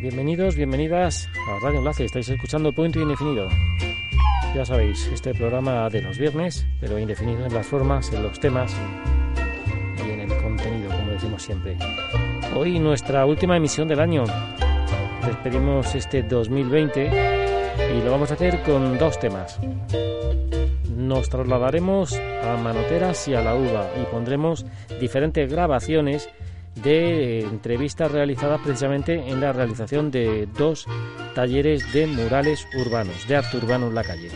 Bienvenidos, bienvenidas a Radio Enlace. Estáis escuchando Punto Indefinido. Ya sabéis, este programa de los viernes, pero indefinido en las formas, en los temas y en el contenido, como decimos siempre. Hoy nuestra última emisión del año. Despedimos este 2020 y lo vamos a hacer con dos temas. Nos trasladaremos a Manoteras y a la Uva y pondremos diferentes grabaciones de entrevistas realizadas precisamente en la realización de dos talleres de murales urbanos, de arte urbano en la calle.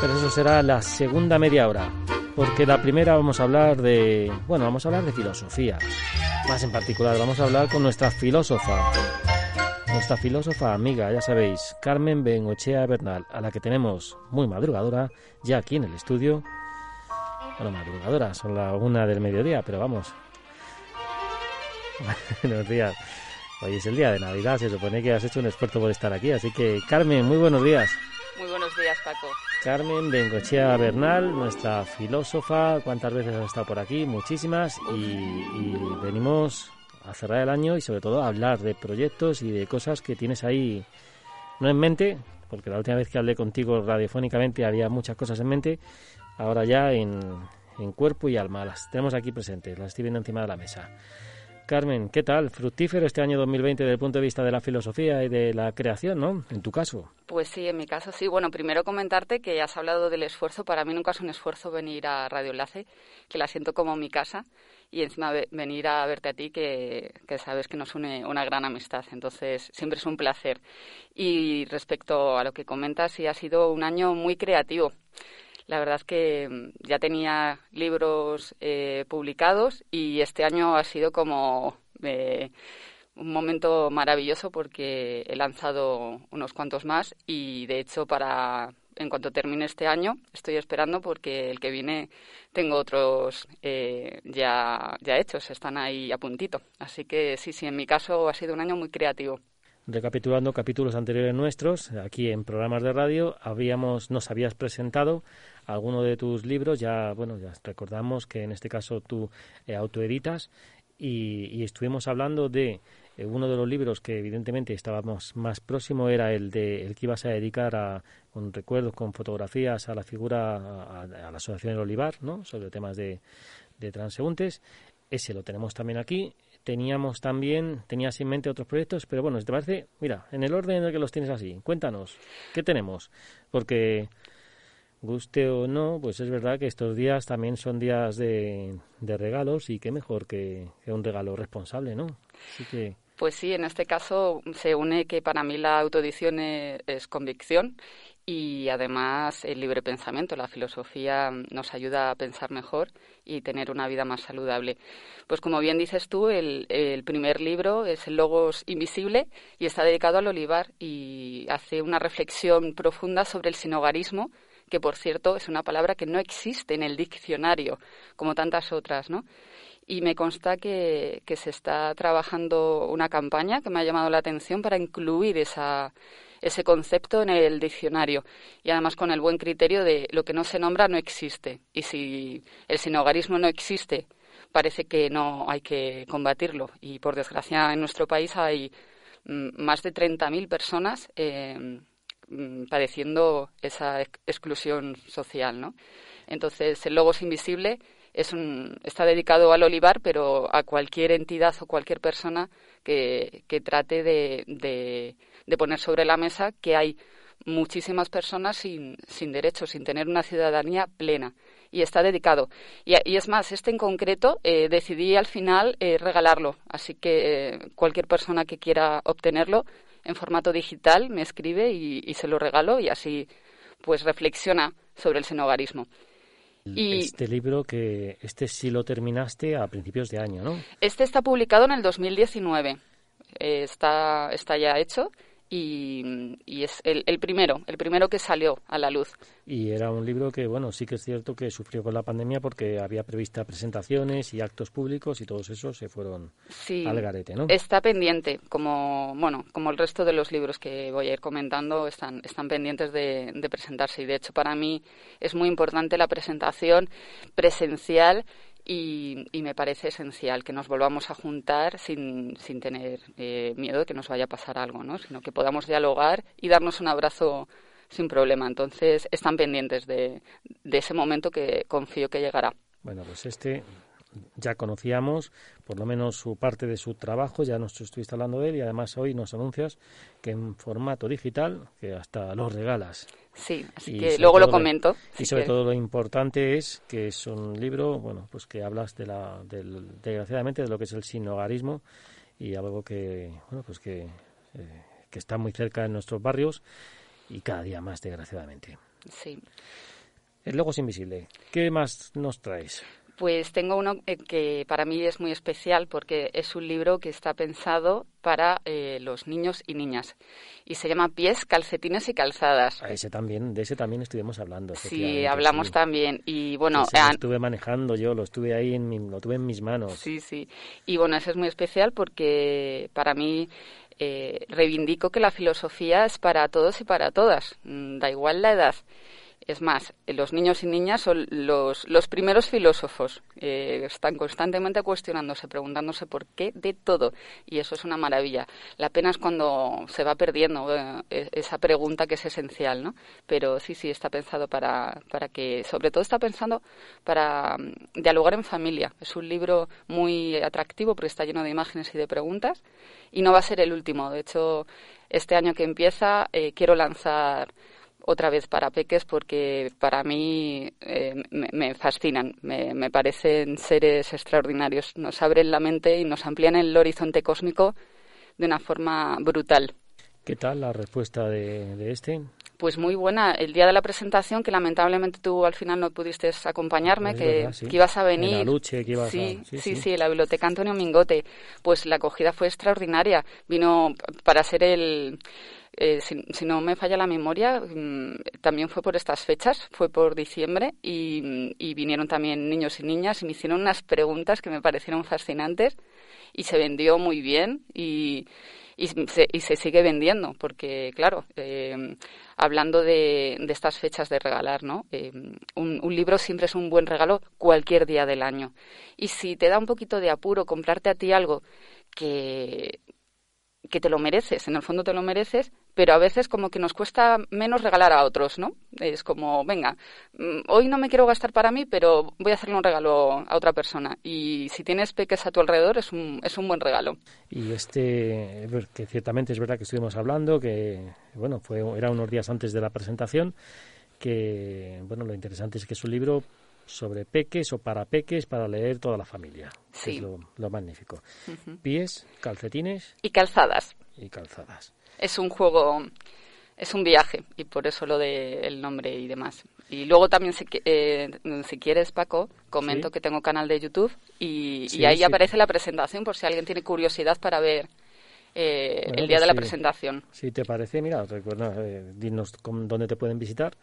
Pero eso será la segunda media hora, porque la primera vamos a hablar de, bueno, vamos a hablar de filosofía. Más en particular, vamos a hablar con nuestra filósofa, nuestra filósofa amiga, ya sabéis, Carmen Bengochea Bernal, a la que tenemos muy madrugadora, ya aquí en el estudio. Bueno, madrugadora, son la una del mediodía, pero vamos, buenos días. Hoy es el día de Navidad, se supone que has hecho un esfuerzo por estar aquí, así que Carmen, muy buenos días. Muy buenos días, Paco. Carmen Bengochea Bernal, nuestra filósofa, ¿cuántas veces has estado por aquí? Muchísimas, y, venimos a cerrar el año y sobre todo a hablar de proyectos y de cosas que tienes ahí, no en mente, porque la última vez que hablé contigo radiofónicamente había muchas cosas en mente, ahora ya en, en cuerpo y alma, las tenemos aquí presentes, las estoy viendo encima de la mesa. Carmen, ¿qué tal? Fructífero este año 2020 desde el punto de vista de la filosofía y de la creación, ¿no? En tu caso. Pues sí, en mi caso sí. Bueno, primero comentarte que has hablado del esfuerzo. Para mí nunca es un esfuerzo venir a Radio Enlace, que la siento como mi casa, y encima venir a verte a ti, que, que sabes que nos une una gran amistad. Entonces, siempre es un placer. Y respecto a lo que comentas, sí ha sido un año muy creativo. La verdad es que mm, ya tenía libros eh, publicados y este año ha sido como eh, un momento maravilloso porque he lanzado unos cuantos más y de hecho para en cuanto termine este año estoy esperando porque el que viene tengo otros eh, ya, ya hechos, están ahí a puntito. Así que sí, sí, en mi caso ha sido un año muy creativo recapitulando capítulos anteriores nuestros, aquí en programas de radio, habíamos, nos habías presentado alguno de tus libros, ya, bueno, ya recordamos que en este caso tú eh, autoeditas y, estuvimos hablando de eh, uno de los libros que evidentemente estábamos más próximo era el de el que ibas a dedicar a, con recuerdos, con fotografías a la figura, a, la Asociación del Olivar, ¿no? sobre temas de, de transeúntes. Ese lo tenemos también aquí teníamos también, tenías en mente otros proyectos, pero bueno, si te parece, mira, en el orden en el que los tienes así, cuéntanos, ¿qué tenemos? Porque guste o no, pues es verdad que estos días también son días de, regalos y qué mejor que, un regalo responsable, ¿no? Que... Pues sí, en este caso se une que para mí la autoedición es convicción y además el libre pensamiento, la filosofía nos ayuda a pensar mejor y tener una vida más saludable. Pues como bien dices tú, el, primer libro es El Logos Invisible y está dedicado al olivar y hace una reflexión profunda sobre el sinogarismo, que por cierto es una palabra que no existe en el diccionario, como tantas otras, ¿no? Y me consta que, que se está trabajando una campaña que me ha llamado la atención para incluir esa, ese concepto en el diccionario y además con el buen criterio de lo que no se nombra no existe y si el sinogarismo no existe parece que no hay que combatirlo y por desgracia en nuestro país hay mm, más de 30.000 personas eh, padeciendo esa exclusión social, ¿no? Entonces, el Logos Invisible es un, está dedicado al olivar, pero a cualquier entidad o cualquier persona que, trate de, de poner sobre la mesa que hay muchísimas personas sin, sin derechos, sin tener una ciudadanía plena. Y está dedicado. Y, es más, este en concreto eh, decidí al final eh, regalarlo. Así que eh, cualquier persona que quiera obtenerlo en formato digital me escribe y, y, se lo regalo y así pues reflexiona sobre el senogarismo. Y este libro que este sí lo terminaste a principios de año, ¿no? Este está publicado en el 2019. Eh, está, está ya hecho y, es el, el, primero, el primero que salió a la luz. Y era un libro que, bueno, sí que es cierto que sufrió con la pandemia porque había prevista presentaciones y actos públicos y todos esos se fueron al garete, ¿no? Está pendiente, como, bueno, como el resto de los libros que voy a ir comentando, están, están pendientes de, de presentarse. Y de hecho, para mí es muy importante la presentación presencial y, me parece esencial que nos volvamos a juntar sin, sin tener eh, miedo de que nos vaya a pasar algo, ¿no? sino que podamos dialogar y darnos un abrazo sin problema. Entonces, están pendientes de, de ese momento que confío que llegará. Bueno, pues este ya conocíamos por lo menos su parte de su trabajo, ya nos estuviste hablando de él y además hoy nos anuncias que en formato digital, que hasta lo regalas. Sí, así que luego lo comento. y sobre todo lo importante es que es un libro, bueno, pues que hablas de la, del, desgraciadamente, de lo que es el sinogarismo y algo que, bueno, pues que, eh, que está muy cerca en nuestros barrios y cada día más, desgraciadamente. Sí. El logo es invisible. ¿Qué más nos traes? Pues tengo uno eh, que para mí es muy especial porque es un libro que está pensado para eh, los niños y niñas y se llama Pies, calcetines y calzadas. A ese también, de ese también estuvimos hablando. Sí, hablamos también y bueno, lo estuve manejando yo, lo estuve ahí en lo tuve en mis manos. Sí, sí. Y bueno, ese es muy especial porque para mí eh, reivindico que la filosofía es para todos y para todas, mm, da igual la edad. Es más, los niños y niñas son los, los primeros filósofos. Eh, están constantemente cuestionándose, preguntándose por qué de todo. Y eso es una maravilla. La pena es cuando se va perdiendo eh, e-, esa pregunta que es esencial, ¿no? Pero sí, sí, está pensado para, para que, sobre todo está pensando para mm, dialogar en familia. Es un libro muy atractivo porque está lleno de imágenes y de preguntas. Y no va a ser el último. De hecho, este año que empieza eh, quiero lanzar otra vez para peques porque para mí eh, me, fascinan, me, me, parecen seres extraordinarios, nos abren la mente y nos amplían el horizonte cósmico de una forma brutal. ¿Qué tal la respuesta de, este? Pues muy buena. El día de la presentación, que lamentablemente tú al final no pudiste acompañarme, que, ibas a venir. luche, que ibas sí, a... sí, sí, sí, la biblioteca Antonio Mingote. Pues la acogida fue extraordinaria. Vino para ser el, eh, si, no me falla la memoria, mm, también fue por estas fechas, fue por diciembre y, vinieron también niños y niñas y me hicieron unas preguntas que me parecieron fascinantes y se vendió muy bien y, y, se, sigue vendiendo porque, claro, eh, hablando de, estas fechas de regalar, ¿no? Eh, un, un libro siempre es un buen regalo cualquier día del año. Y si te da un poquito de apuro comprarte a ti algo que que te lo mereces, en el fondo te lo mereces, pero a veces como que nos cuesta menos regalar a otros, ¿no? Es como, venga, mm, hoy no me quiero gastar para mí, pero voy a hacerle un regalo a otra persona. Y si tienes peques a tu alrededor, es un, es un buen regalo. Y este, que ciertamente es verdad que estuvimos hablando, que, bueno, fue, era unos días antes de la presentación, que, bueno, lo interesante es que es un libro sobre peques o para peques para leer toda la familia. Sí. es lo, magnífico. Pies, calcetines. Y calzadas. Y calzadas. Es un juego, es un viaje y por eso lo de el nombre y demás. Y luego también, si, eh, si quieres, Paco, comento que tengo canal de YouTube y, y ahí aparece la presentación por si alguien tiene curiosidad para ver eh, el día de la presentación. Si te parece, mira, recuerda, eh, dinos dónde te pueden visitar,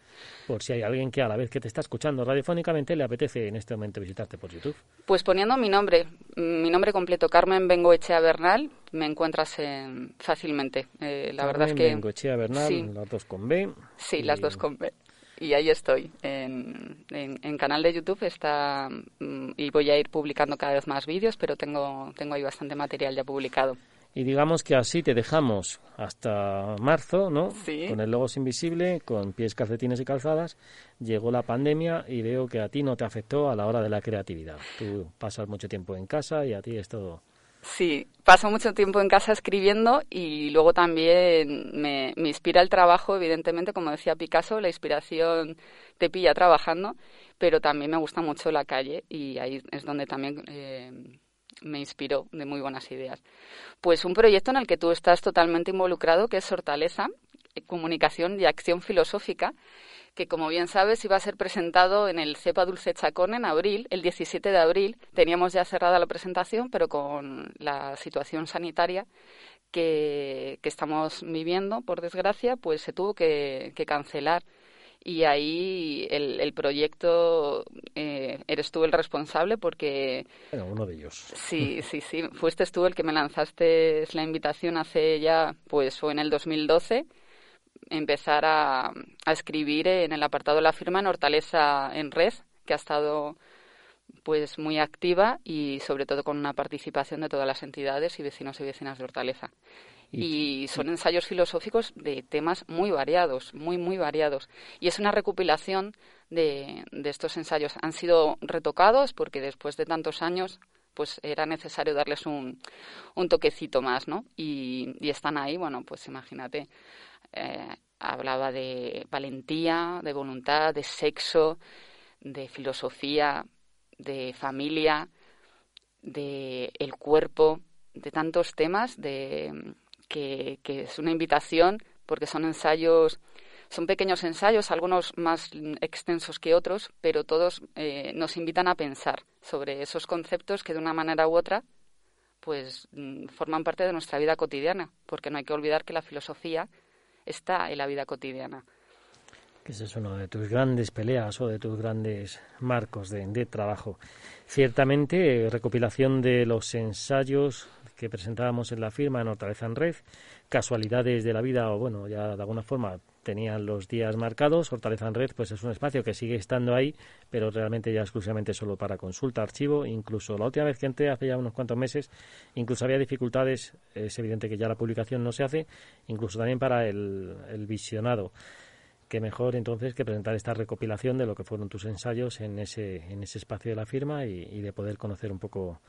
por si hay alguien que a la vez que te está escuchando radiofónicamente le apetece en este momento visitarte por YouTube. Pues poniendo mi nombre, mi nombre completo, Carmen Bengoechea Bernal, me encuentras fácilmente. Eh, la verdad es que... Bengoechea Bernal, las dos con B. Sí, las dos con B y ahí estoy. En, en, canal de YouTube está mm, y voy a ir publicando cada vez más vídeos, pero tengo, tengo ahí bastante material ya publicado. Y digamos que así te dejamos hasta marzo, ¿no? Sí. Con el logo invisible, con pies, calcetines y calzadas. Llegó la pandemia y veo que a ti no te afectó a la hora de la creatividad. Tú pasas mucho tiempo en casa y a ti es todo. Sí, paso mucho tiempo en casa escribiendo y luego también me, me inspira el trabajo, evidentemente, como decía Picasso, la inspiración te pilla trabajando, pero también me gusta mucho la calle y ahí es donde también eh, me inspiró de muy buenas ideas. Pues un proyecto en el que tú estás totalmente involucrado, que es Hortaleza, eh, Comunicación y Acción Filosófica, que como bien sabes iba a ser presentado en el CEPA Dulce Chacón en abril, el 17 de abril. Teníamos ya cerrada la presentación, pero con la situación sanitaria que, estamos viviendo, por desgracia, pues se tuvo que, cancelar. Y ahí el, proyecto, eh, eres tú el responsable porque... Bueno, uno de ellos. Sí, sí, sí. Fuiste tú el que me lanzaste la invitación hace ya, pues fue en el 2012 empezar a, escribir en el apartado de la firma en Hortaleza en Red, que ha estado pues muy activa y sobre todo con una participación de todas las entidades y vecinos y vecinas de Hortaleza. Y, son ensayos filosóficos de temas muy variados, muy, muy variados. Y es una recopilación de, de estos ensayos. Han sido retocados porque después de tantos años pues era necesario darles un, un toquecito más, ¿no? Y, y están ahí, bueno, pues imagínate, eh, hablaba de valentía, de voluntad, de sexo, de filosofía, de familia, de el cuerpo, de tantos temas de, que, es una invitación porque son ensayos, son pequeños ensayos, algunos más extensos que otros, pero todos eh, nos invitan a pensar sobre esos conceptos que de una manera u otra pues mm, forman parte de nuestra vida cotidiana, porque no hay que olvidar que la filosofía está en la vida cotidiana. Ese es uno de tus grandes peleas o de tus grandes marcos de, de trabajo. Ciertamente, recopilación de los ensayos que presentábamos en la firma en Hortaleza en Red, casualidades de la vida, o bueno, ya de alguna forma tenían los días marcados. Fortaleza en Red, pues es un espacio que sigue estando ahí, pero realmente ya exclusivamente solo para consulta, archivo. Incluso la última vez que entré, hace ya unos cuantos meses, incluso había dificultades. Es evidente que ya la publicación no se hace, incluso también para el, visionado. Que mejor entonces que presentar esta recopilación de lo que fueron tus ensayos en ese, en ese espacio de la firma y de poder conocer un poco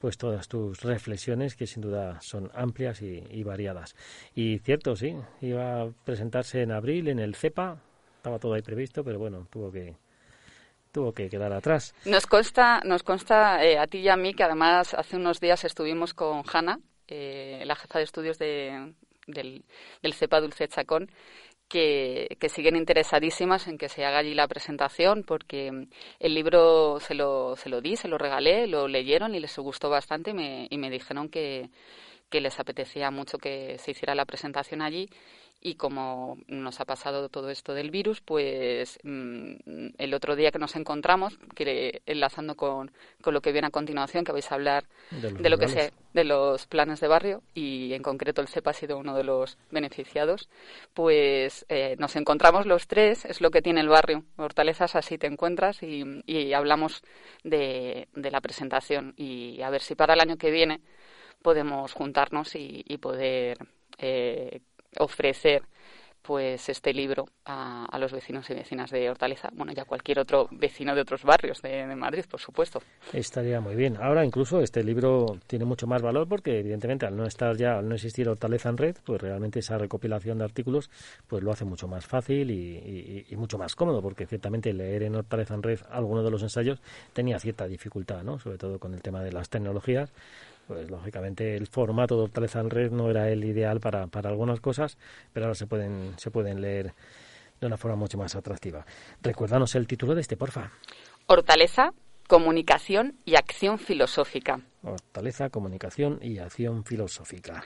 pues todas tus reflexiones que sin duda son amplias y, variadas. Y cierto, sí, iba a presentarse en abril en el CEPA, estaba todo ahí previsto, pero bueno, tuvo que tuvo que quedar atrás. Nos consta, nos consta eh, a ti y a mí que además hace unos días estuvimos con Hanna, eh, la jefa de estudios de, del CEPA Dulce Chacón, que, siguen interesadísimas en que se haga allí la presentación porque el libro se lo, se lo di, se lo regalé, lo leyeron y les gustó bastante y me, y me dijeron que, que les apetecía mucho que se hiciera la presentación allí y como nos ha pasado todo esto del virus, pues mm, el otro día que nos encontramos, que enlazando con, con, lo que viene a continuación, que vais a hablar de, lo que sea de los planes de barrio y en concreto el CEPA ha sido uno de los beneficiados, pues eh, nos encontramos los tres, es lo que tiene el barrio, Hortalezas así te encuentras y, y hablamos de, de la presentación y a ver si para el año que viene podemos juntarnos y, y poder eh, ofrecer pues este libro a, los vecinos y vecinas de Hortaleza, bueno, ya cualquier otro vecino de otros barrios de, Madrid, por supuesto. Estaría muy bien. Ahora incluso este libro tiene mucho más valor porque evidentemente al no estar ya, al no existir Hortaleza en red, pues realmente esa recopilación de artículos pues lo hace mucho más fácil y, y mucho más cómodo porque ciertamente leer en Hortaleza en red alguno de los ensayos tenía cierta dificultad, ¿no? Sobre todo con el tema de las tecnologías pues lógicamente el formato de Hortaleza en Red no era el ideal para, para algunas cosas, pero ahora se pueden, se pueden leer de una forma mucho más atractiva. Recuérdanos el título de este, porfa. Hortaleza, comunicación y acción filosófica. Hortaleza, comunicación y acción filosófica.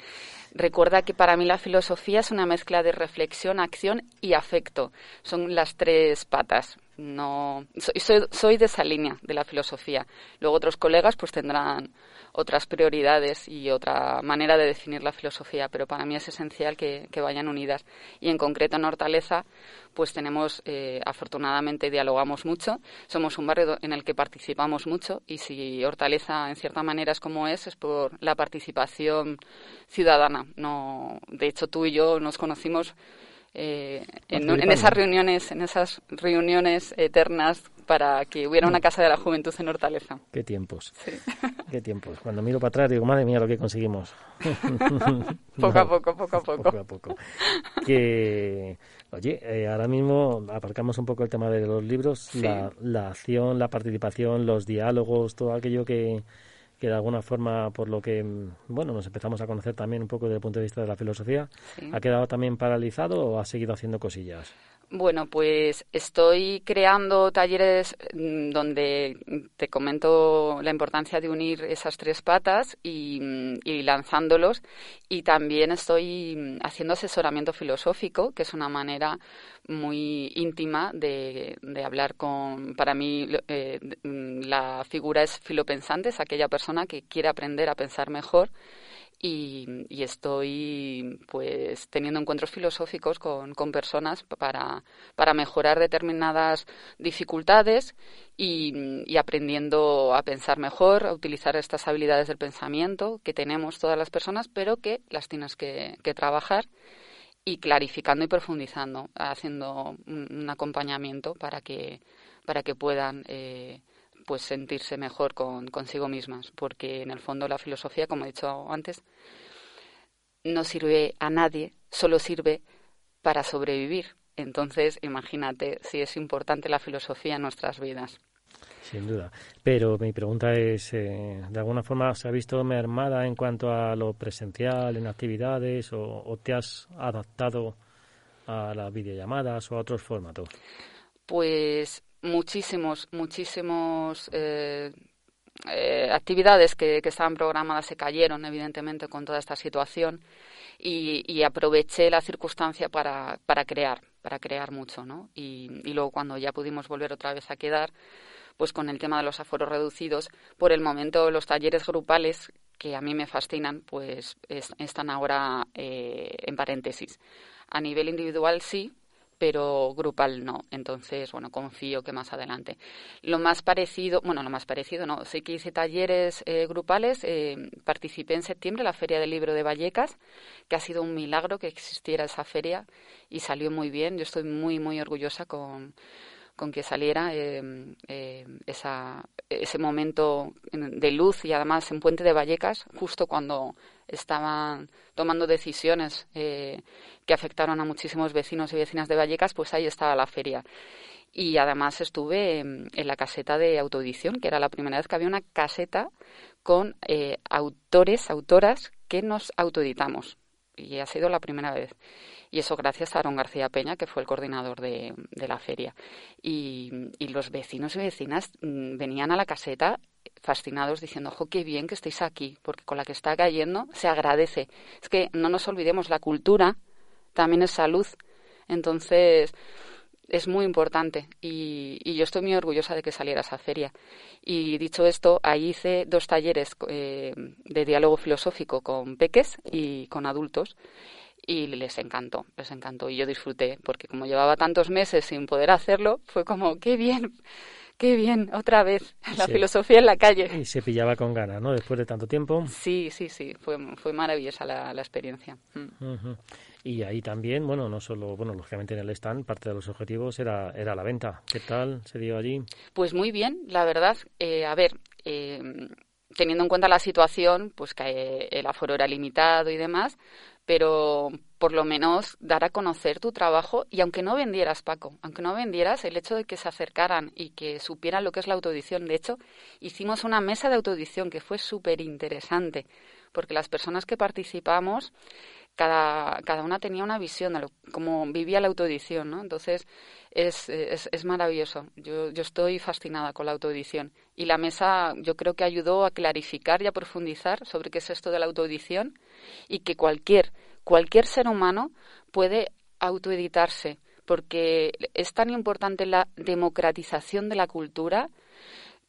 Recuerda que para mí la filosofía es una mezcla de reflexión, acción y afecto. Son las tres patas. No, soy, soy de esa línea de la filosofía. Luego otros colegas pues tendrán otras prioridades y otra manera de definir la filosofía, pero para mí es esencial que, vayan unidas. Y en concreto en Hortaleza, pues tenemos, eh, afortunadamente, dialogamos mucho, somos un barrio en el que participamos mucho y si Hortaleza en cierta manera es como es, es por la participación ciudadana. No, de hecho, tú y yo nos conocimos eh, en, en, esas reuniones, en esas reuniones eternas para que hubiera una mm. casa de la juventud en Hortaleza. Qué tiempos. Qué tiempos. Cuando miro para atrás digo, madre mía, lo que conseguimos. poco a poco, poco a poco. Poco a poco. Que, oye, eh, ahora mismo aparcamos un poco el tema de los libros, la, la acción, la participación, los diálogos, todo aquello que que de alguna forma, por lo que bueno nos empezamos a conocer también un poco desde el punto de vista de la filosofía, ¿ha quedado también paralizado o ha seguido haciendo cosillas? Bueno, pues estoy creando talleres mm, donde te comento la importancia de unir esas tres patas y, lanzándolos. Y también estoy haciendo asesoramiento filosófico, que es una manera muy íntima de, hablar con. Para mí, eh, la figura es filopensante, es aquella persona que quiere aprender a pensar mejor y, estoy pues teniendo encuentros filosóficos con, con personas para, para, mejorar determinadas dificultades y, aprendiendo a pensar mejor, a utilizar estas habilidades del pensamiento que tenemos todas las personas, pero que las tienes que, trabajar y clarificando y profundizando, haciendo un, acompañamiento para que, para que puedan eh, pues sentirse mejor con consigo mismas, porque en el fondo la filosofía, como he dicho antes, no sirve a nadie, solo sirve para sobrevivir. Entonces, imagínate si es importante la filosofía en nuestras vidas. Sin duda. Pero mi pregunta es, eh, ¿de alguna forma se ha visto mermada en cuanto a lo presencial, en actividades, o, o te has adaptado a las videollamadas o a otros formatos? Pues muchísimos, muchísimos eh, eh, actividades que, estaban programadas se cayeron, evidentemente, con toda esta situación y, aproveché la circunstancia para, para, crear, para crear mucho, ¿no? Y, luego cuando ya pudimos volver otra vez a quedar, pues con el tema de los aforos reducidos, por el momento los talleres grupales que a mí me fascinan, pues están ahora eh, en paréntesis. A nivel individual sí, pero grupal no. Entonces, bueno, confío que más adelante. Lo más parecido, bueno, lo más parecido no, sé que hice talleres eh, grupales, eh, participé en septiembre en la Feria del Libro de Vallecas, que ha sido un milagro que existiera esa feria y salió muy bien. Yo estoy muy, muy orgullosa con, con que saliera eh, esa, ese momento de luz y además en Puente de Vallecas, justo cuando estaban tomando decisiones eh, que afectaron a muchísimos vecinos y vecinas de Vallecas, pues ahí estaba la feria. Y además estuve en, la caseta de autoedición, que era la primera vez que había una caseta con eh, autores, autoras que nos autoeditamos. Y ha sido la primera vez. Y eso gracias a Aaron García Peña, que fue el coordinador de, la feria. Y, y, los vecinos y vecinas mm, venían a la caseta fascinados diciendo, ojo, qué bien que estéis aquí, porque con la que está cayendo se agradece. Es que no nos olvidemos, la cultura también es salud. Entonces, es muy importante y, yo estoy muy orgullosa de que saliera esa feria. Y dicho esto, ahí hice dos talleres eh, de diálogo filosófico con peques y con adultos y les encantó, les encantó y yo disfruté porque como llevaba tantos meses sin poder hacerlo, fue como, qué bien qué bien, otra vez, la filosofía en la calle. Y se pillaba con ganas, ¿no? Después de tanto tiempo. Sí, sí, sí, fue, fue maravillosa la, la experiencia. Mm. Y ahí también, bueno, no solo, bueno, lógicamente en el stand, parte de los objetivos era, era la venta. ¿Qué tal se dio allí? Pues muy bien, la verdad. Eh, a ver, eh, teniendo en cuenta la situación, pues que el aforo era limitado y demás, pero por lo menos dar a conocer tu trabajo y aunque no vendieras, Paco, aunque no vendieras, el hecho de que se acercaran y que supieran lo que es la autoedición. De hecho, hicimos una mesa de autoedición que fue súper interesante, porque las personas que participamos, cada, cada una tenía una visión de cómo vivía la autoedición, ¿no? Entonces, es, es, es maravilloso. Yo, yo estoy fascinada con la autoedición. Y la mesa yo creo que ayudó a clarificar y a profundizar sobre qué es esto de la autoedición y que cualquier, cualquier ser humano puede autoeditarse, porque es tan importante la democratización de la cultura,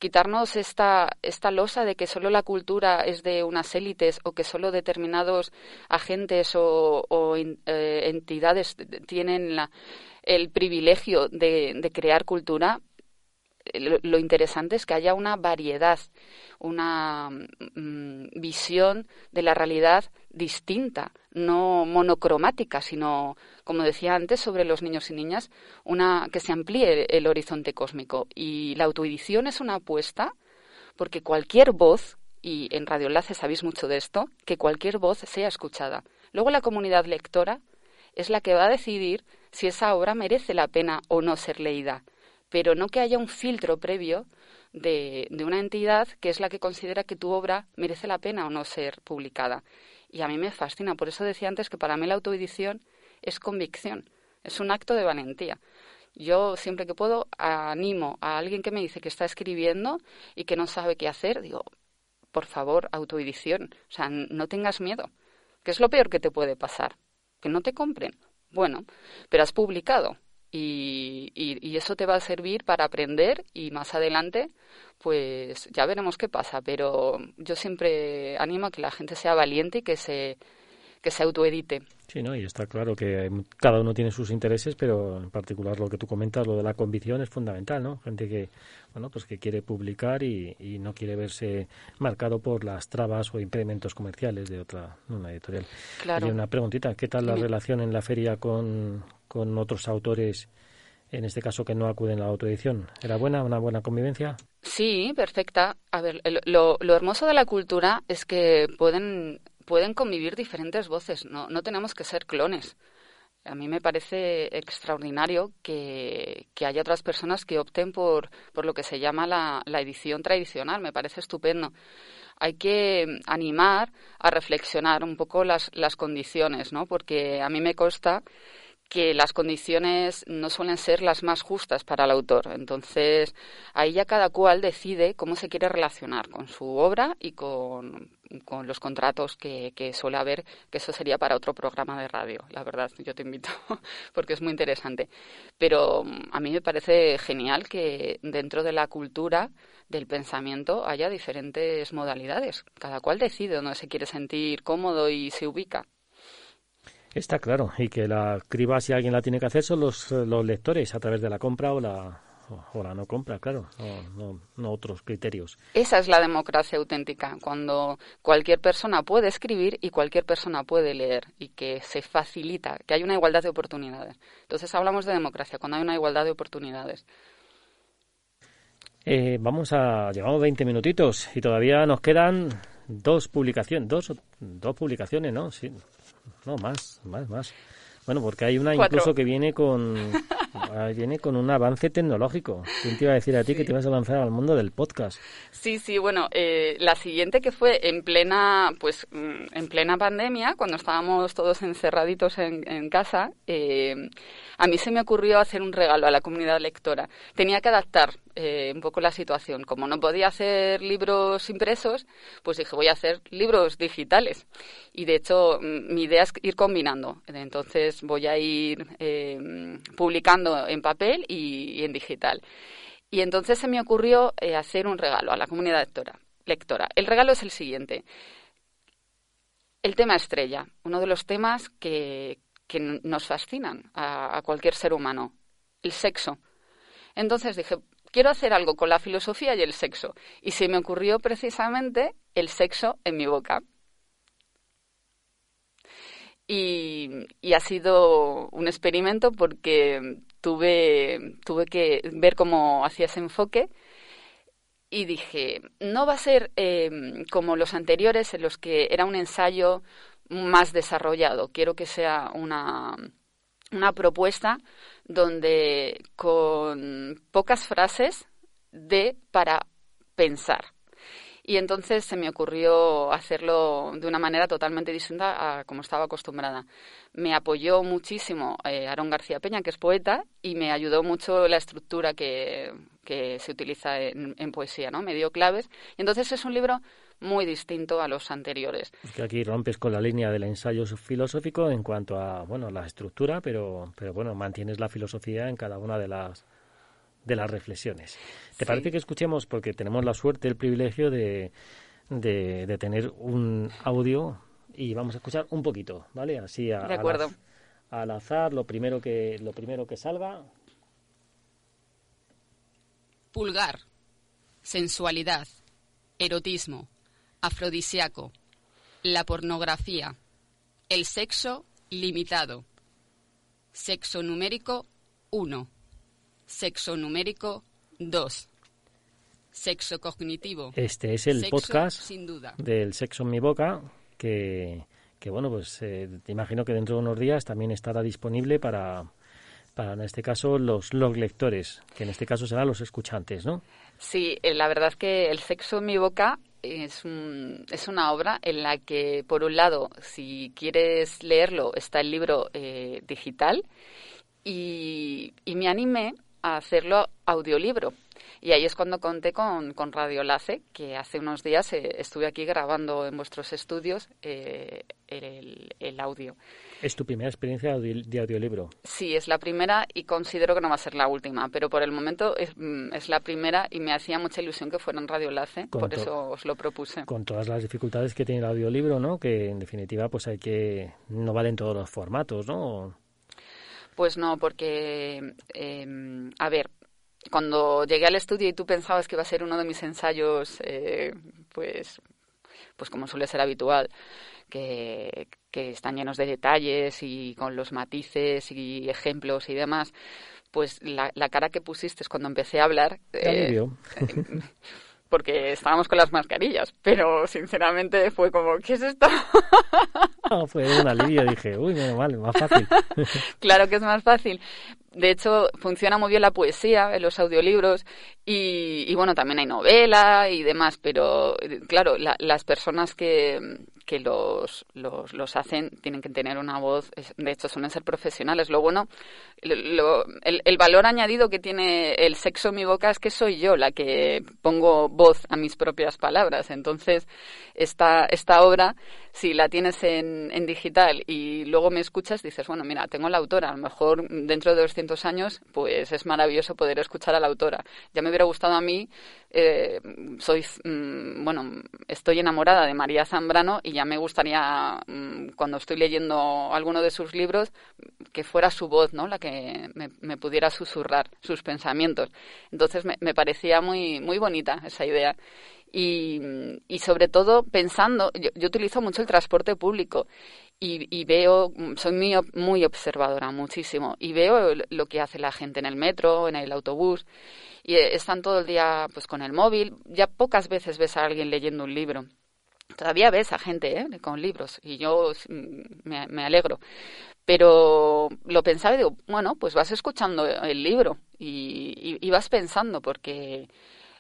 quitarnos esta, esta losa de que solo la cultura es de unas élites o que solo determinados agentes o, eh, entidades tienen la, el privilegio de, de crear cultura, lo, interesante es que haya una variedad, una mm, visión de la realidad distinta, no monocromática, sino, como decía antes, sobre los niños y niñas, una que se amplíe el horizonte cósmico. Y la autoedición es una apuesta porque cualquier voz, y en Radio Enlace sabéis mucho de esto, que cualquier voz sea escuchada. Luego la comunidad lectora es la que va a decidir si esa obra merece la pena o no ser leída pero no que haya un filtro previo de, de, una entidad que es la que considera que tu obra merece la pena o no ser publicada. Y a mí me fascina. Por eso decía antes que para mí la autoedición es convicción, es un acto de valentía. Yo siempre que puedo animo a alguien que me dice que está escribiendo y que no sabe qué hacer, digo, por favor, autoedición. O sea, no tengas miedo. ¿Qué es lo peor que te puede pasar? Que no te compren. Bueno, pero has publicado y, y, eso te va a servir para aprender y más adelante, pues ya veremos qué pasa. Pero yo siempre animo a que la gente sea valiente y que se que se autoedite. Sí, ¿no? y está claro que cada uno tiene sus intereses, pero en particular lo que tú comentas, lo de la convicción es fundamental, ¿no? Gente que, bueno, pues que quiere publicar y, no quiere verse marcado por las trabas o impedimentos comerciales de otra una editorial. Claro. Y una preguntita, ¿qué tal la relación en la feria con, con otros autores, en este caso que no acuden a la autoedición? ¿Era buena, una buena convivencia? Sí, perfecta. A ver, lo, lo hermoso de la cultura es que pueden pueden convivir diferentes voces, no, no tenemos que ser clones. A mí me parece extraordinario que, haya otras personas que opten por, por lo que se llama la, la edición tradicional. Me parece estupendo. Hay que animar a reflexionar un poco las, las condiciones, ¿no? Porque a mí me consta que las condiciones no suelen ser las más justas para el autor. Entonces, ahí ya cada cual decide cómo se quiere relacionar con su obra y con, los contratos que, que, suele haber, que eso sería para otro programa de radio, la verdad, yo te invito, porque es muy interesante. Pero mm, a mí me parece genial que dentro de la cultura, del pensamiento, haya diferentes modalidades. Cada cual decide dónde se quiere sentir cómodo y se ubica. Está claro, y que la criba, si alguien la tiene que hacer, son los, los lectores a través de la compra o la, o la no compra, claro, no, no, otros criterios. Esa es la democracia auténtica, cuando cualquier persona puede escribir y cualquier persona puede leer y que se facilita, que hay una igualdad de oportunidades. Entonces hablamos de democracia, cuando hay una igualdad de oportunidades. Eh, vamos a, llevamos 20 minutitos y todavía nos quedan dos publicaciones, dos, dos publicaciones, ¿no? Sí, no, más, más, más. Bueno, porque hay una incluso que viene con viene con un avance tecnológico. ¿Quién te iba a decir a ti que te ibas a lanzar al mundo del podcast? Sí, sí, bueno, eh, la siguiente que fue en plena, pues, mm, en plena pandemia, cuando estábamos todos encerraditos en, en casa, eh, a mí se me ocurrió hacer un regalo a la comunidad lectora. Tenía que adaptar eh, un poco la situación. Como no podía hacer libros impresos, pues dije, voy a hacer libros digitales. Y de hecho, mm, mi idea es ir combinando. Entonces, voy a ir eh, en papel y, en digital. Y entonces se me ocurrió eh, hacer un regalo a la comunidad lectora. lectora. El regalo es el siguiente. El tema estrella, uno de los temas que, que nos fascinan a, cualquier ser humano, el sexo. Entonces dije, quiero hacer algo con la filosofía y el sexo. Y se me ocurrió precisamente el sexo en mi boca. Y, ha sido un experimento porque tuve, tuve que ver cómo hacía ese enfoque y dije, no va a ser eh, como los anteriores en los que era un ensayo más desarrollado. Quiero que sea una, una propuesta donde con pocas frases de para pensar. Y entonces se me ocurrió hacerlo de una manera totalmente distinta a como estaba acostumbrada. Me apoyó muchísimo eh, Aarón García Peña, que es poeta, y me ayudó mucho la estructura que, que se utiliza en, en, poesía, ¿no? Me dio claves. Y entonces es un libro muy distinto a los anteriores. que aquí rompes con la línea del ensayo filosófico en cuanto a bueno la estructura, pero, pero bueno, mantienes la filosofía en cada una de las de las reflexiones. ¿Te parece que escuchemos, porque tenemos la suerte, el privilegio de, de, tener un audio y vamos a escuchar un poquito, ¿vale? Así a, de acuerdo. al azar, lo primero que lo primero que salga. Pulgar, sensualidad, erotismo, afrodisíaco, la pornografía, el sexo limitado, sexo numérico 1, sexo numérico 2, sexo cognitivo. Este es el podcast sin duda. del sexo en mi boca que, que bueno, pues eh, te imagino que dentro de unos días también estará disponible para para en este caso los, los lectores, que en este caso serán los escuchantes, ¿no? Sí, eh, la verdad es que El sexo en mi boca es, es una obra en la que, por un lado, si quieres leerlo, está el libro eh, digital y, y me animé a hacerlo audiolibro. Y ahí es cuando conté con, con Radio Lace, que hace unos días eh, estuve aquí grabando en vuestros estudios eh, el, el, audio. ¿Es tu primera experiencia de audiolibro? Sí, es la primera y considero que no va a ser la última, pero por el momento es, mm, es la primera y me hacía mucha ilusión que fuera en Radio Lace, por eso os lo propuse. Con todas las dificultades que tiene el audiolibro, ¿no? Que en definitiva pues hay que... no valen todos los formatos, ¿no? Pues no, porque, eh, a ver, cuando llegué al estudio y tú pensabas que iba a ser uno de mis ensayos, eh, pues, pues como suele ser habitual, que, que están llenos de detalles y con los matices y ejemplos y demás, pues la, la cara que pusiste cuando empecé a hablar... Eh, porque estábamos con las mascarillas, pero sinceramente fue como, ¿qué es esto? No, fue un alivio, dije, uy, menos mal, más fácil. claro que es más fácil. De hecho, funciona muy bien la poesía en los audiolibros y, y bueno, también hay novela y demás, pero claro, la, las personas que, que los, los, los, hacen tienen que tener una voz, de hecho suelen ser profesionales. Lo bueno, lo, el, el, valor añadido que tiene el sexo en mi boca es que soy yo la que pongo voz a mis propias palabras. Entonces, esta, esta obra, si la tienes en, en digital y luego me escuchas, dices, bueno, mira, tengo la autora, a lo mejor dentro de 200 años, pues es maravilloso poder escuchar a la autora. Ya me hubiera gustado a mí, eh, soy, mmm, bueno, estoy enamorada de María Zambrano y ya me gustaría, mm, cuando estoy leyendo alguno de sus libros, que fuera su voz, ¿no? La que me, me pudiera susurrar sus pensamientos. Entonces me, me, parecía muy, muy bonita esa idea. Y, y sobre todo pensando, yo, utilizo mucho el transporte público y, y veo, soy muy, muy observadora, muchísimo, y veo lo que hace la gente en el metro, en el autobús, y están todo el día pues con el móvil. Ya pocas veces ves a alguien leyendo un libro. Todavía ves a gente ¿eh? con libros y yo mm, me, me, alegro. Pero lo pensaba y digo, bueno, pues vas escuchando el libro y, y vas pensando porque